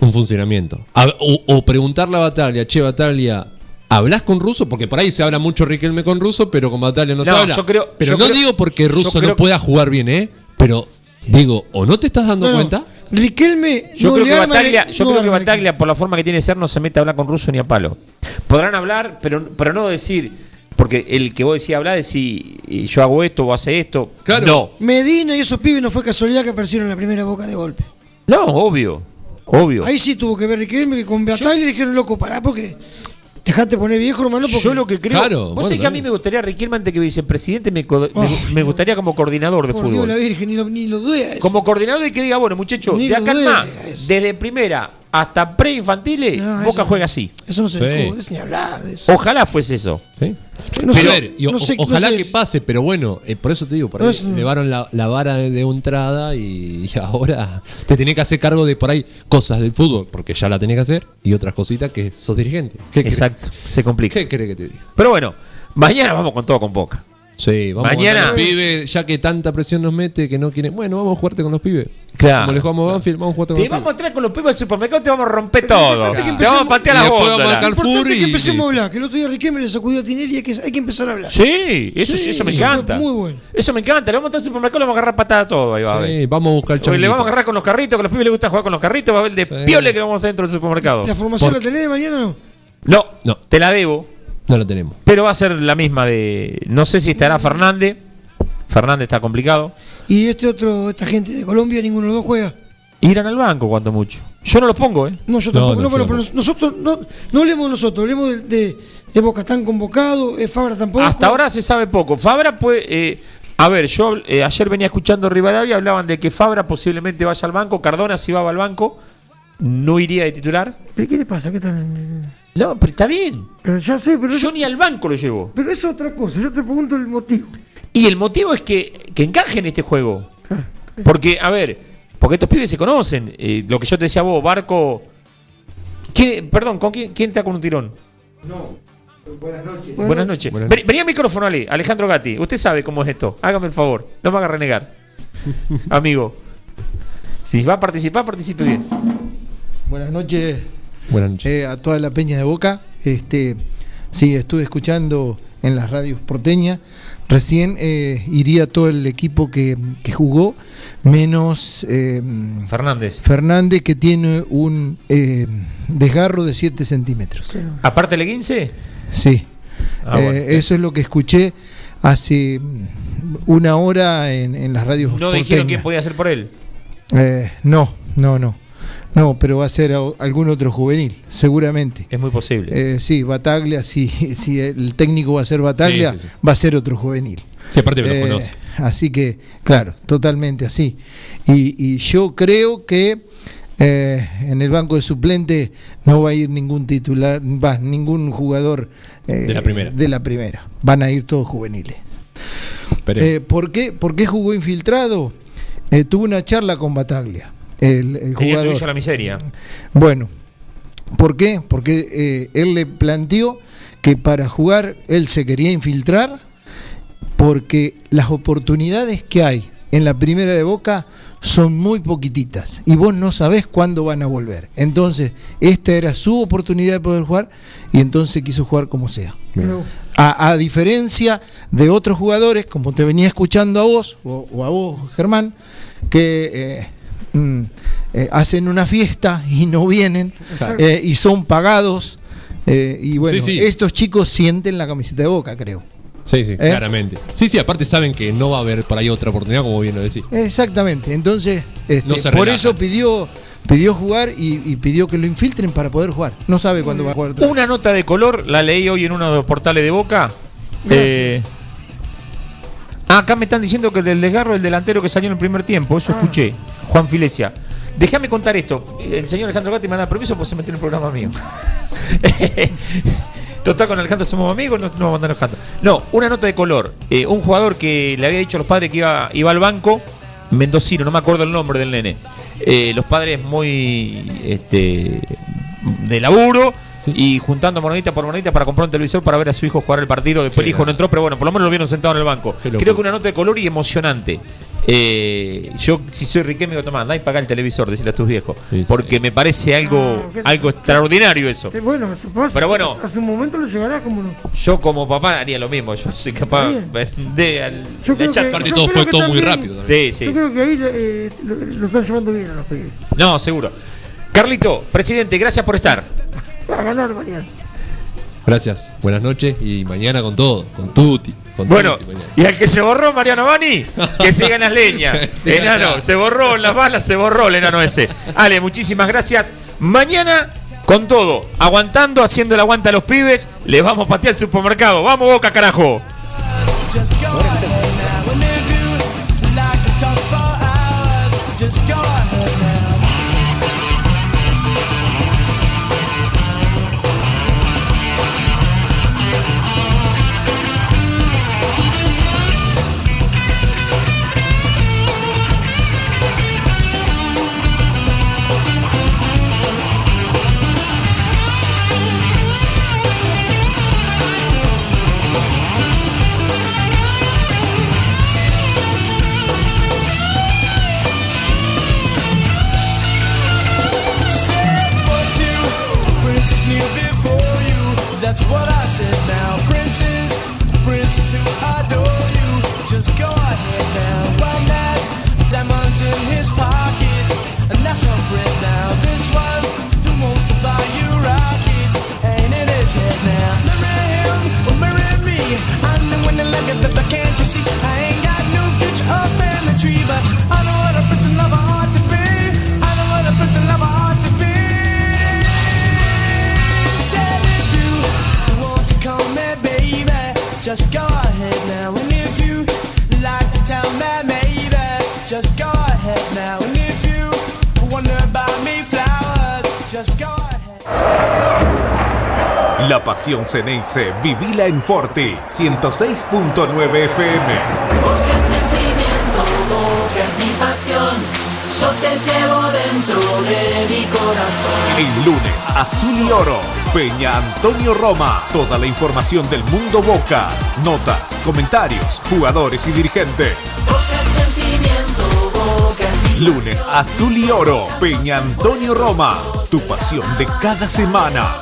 un funcionamiento. A- o, o preguntarle a Batalia, che, Batalia, ¿hablas con ruso? Porque por ahí se habla mucho Riquelme con ruso, pero con Batalia no, se habla. yo creo- pero yo no creo- digo porque ruso creo- no pueda jugar bien, ¿eh? Pero digo, ¿o no te estás dando No, cuenta? Riquelme. Yo no creo que Bataglia, yo no creo que Bataglia, por la forma que tiene de ser, no se mete a hablar con ruso ni a palo. Podrán hablar, pero, pero no decir. Porque el que vos decís hablar, decir y yo hago esto o hace esto. Claro. No, Medina y esos pibes no fue casualidad que aparecieron en la primera boca de golpe. no, obvio. Obvio. Ahí sí tuvo que ver Riquelme que con Bataglia le dijeron, loco, pará porque dejate poner viejo, hermano. Porque Yo lo que creo. Claro, vos bueno, sabés que a mí me gustaría Riquelme antes que vicepresidente, me, me- me gustaría como coordinador de Por fútbol. Dios, la Virgen, ni lo, ni lo. Como coordinador y que diga, bueno, muchachos, de acá más, desde primera hasta preinfantiles, No, Boca eso- juega así. Eso no se Sí. descubre, es ni hablar de eso. Ojalá fuese eso. ¿Sí? No Pero, sé, a ver, y o- no sé- no ojalá sé. que pase, pero bueno, eh, por eso te digo, por ahí No, eso no. elevaron la, la vara de, de entrada y, y ahora te tenés que hacer cargo de por ahí cosas del fútbol, porque ya la tenés que hacer, y otras cositas que sos dirigente. ¿Qué querés- Exacto, se complica. ¿Qué querés que te diga? Pero bueno, mañana vamos con todo con Boca. Sí, vamos Mañana- a los pibes, ya que tanta presión nos mete que no quieren. Bueno, vamos a jugarte con los pibes. Claro. Como le jugamos a Banfield, vamos a jugarte con Te los vamos a pibes. entrar con los pibes del supermercado, te vamos a romper todo. Te vamos a patear y la después vamos a es que y empecemos a hablar, que el otro día Riquelme le sacudió a Tinelli y hay que, hay que empezar a hablar. Sí, eso sí, Sí, eso me encanta. muy bueno. Eso me encanta. Le vamos a entrar al supermercado, le vamos a agarrar patada a todo. Ahí va a ver. Sí, vamos a buscar el le vamos a agarrar con los carritos, que a los pibes les gusta jugar con los carritos, va a ver de Sí. piole que lo vamos a hacer dentro del supermercado. ¿La formación Por- la tenés de mañana o no? No, No. te la debo, No lo tenemos. pero va a ser la misma de. No sé si estará Fernández. Fernández está complicado. Y este otro, esta gente de Colombia, ninguno de los dos juega. Irán al banco cuando mucho. Yo no los pongo, ¿eh? No, yo No, tampoco. no, No, yo tampoco. pero nosotros no, no hablemos de nosotros, hablemos de, de, de Boca. Están convocados, eh, Fabra tampoco. Hasta ahora se sabe poco. Fabra puede. eh, A ver, yo eh, ayer venía escuchando Rivadavia, hablaban de que Fabra posiblemente vaya al banco, Cardona si va al banco, no iría de titular. ¿Pero qué le pasa? ¿Qué tal? No, pero está bien. Pero ya sé, pero Yo ni al banco lo llevo. Pero es otra cosa, yo te pregunto el motivo. Y el motivo es que, que encaje en este juego. Porque, a ver, porque estos pibes se conocen. eh, lo que yo te decía a vos, Barco. ¿Quién- perdón, ¿con quién, quién está con un tirón? No. Buenas noches. Buenas noches. Vení, vení al micrófono, Ale, Alejandro Gatti. Usted sabe cómo es esto. Hágame el favor. No me haga renegar. Amigo. Si va a participar, participe bien. Buenas noches. Buenas noches. eh, a toda la peña de Boca. Este, sí, estuve escuchando en las radios porteñas. Recién eh, iría todo el equipo que, que jugó, menos eh, Fernández. Fernández, que tiene un eh, desgarro de 7 centímetros. Aparte de 15. Sí. Ah, Eh, bueno. Eso es lo que escuché hace una hora en, en las radios No dijeron quién podía hacer por él. Eh, no, no, no. No, pero va a ser algún otro juvenil, seguramente. Es muy posible. Eh, sí, Bataglia, si, si el técnico va a ser Bataglia, Sí, sí, sí. va a ser otro juvenil. Sí, aparte me lo Eh, conoce. Así que, claro, totalmente así. Y, y yo creo que eh, en el banco de suplente no va a ir ningún titular, va, ningún jugador eh, De la primera. de la primera. Van a ir todos juveniles. ¿por, qué, ¿Por qué jugó infiltrado? Eh, tuvo una charla con Bataglia, el, el jugador. la miseria. Bueno, ¿por qué? Porque eh, él le planteó que para jugar él se quería infiltrar porque las oportunidades que hay en la primera de Boca son muy poquititas y vos no sabés cuándo van a volver. Entonces, esta era su oportunidad de poder jugar y entonces quiso jugar como sea. A, a diferencia de otros jugadores, como te venía escuchando a vos, o, o a vos, Germán, que eh, mm, eh, hacen una fiesta y no vienen, eh, y son pagados. eh, y bueno, Sí, sí. estos chicos sienten la camiseta de boca, creo. Sí, sí, ¿Eh? claramente. Sí, sí, aparte saben que no va a haber por ahí otra oportunidad, como bien lo decís. Exactamente. Entonces, este, No por eso pidió, pidió jugar y, y pidió que lo infiltren para poder jugar. No sabe cuándo va a jugar. Una nota de color, la leí hoy en uno de los portales de Boca. Eh, acá me están diciendo que el del desgarro el delantero que salió en el primer tiempo, eso escuché, Juan Filesia. Déjame contar esto. El señor Alejandro Gatti me da permiso pues se metió en el programa mío. Total, con Alejandro somos amigos, no nos vamos a mandar Alejandro. No, una nota de color. Eh, un jugador que le había dicho a los padres que iba, iba al banco, mendocino, no me acuerdo el nombre del nene. Eh, los padres muy este, de laburo y juntando monedita por monedita para comprar un televisor para ver a su hijo jugar el partido. Después el hijo no entró, pero bueno, por lo menos lo vieron sentado en el banco. Creo que una nota de color y emocionante. Eh, yo, si soy Riquelme, digo, Tomás, andá y paga el televisor, decirle a tus viejos. porque me parece algo, algo extraordinario eso. Eh, Bueno, supongo Pero bueno. hace un momento lo llevará como no. Yo como papá haría lo mismo. Yo soy capaz de al Yo creo echar- que- Aparte yo todo creo fue que todo muy rápido Sí, sí. Yo creo que ahí eh, lo, lo están llevando bien a los pibes. No, seguro. Carlito, presidente, gracias por estar. Va a ganar mañana. Gracias, buenas noches y mañana con todo, con Tuti. Con Bueno, Tuti y al que se borró Mariano Bani, que siga en las leñas. Sí, enano, se borró en las balas, se borró el enano ese. Ale, muchísimas gracias. Mañana, con todo, aguantando, haciendo el aguanta a los pibes, les vamos a patear el supermercado. ¡Vamos, boca, carajo! Just Ceneice, vivila en Forti, 106.9 FM. Porque sentimiento, bocas y pasión, yo te llevo dentro de mi corazón. El lunes, Azul y Oro, Peña Antonio Roma. Toda la información del mundo Boca. Notas, comentarios, jugadores y dirigentes. Porque sentimiento, bocas y Lunes, Azul y Oro, Peña Antonio Roma. Tu pasión de cada semana.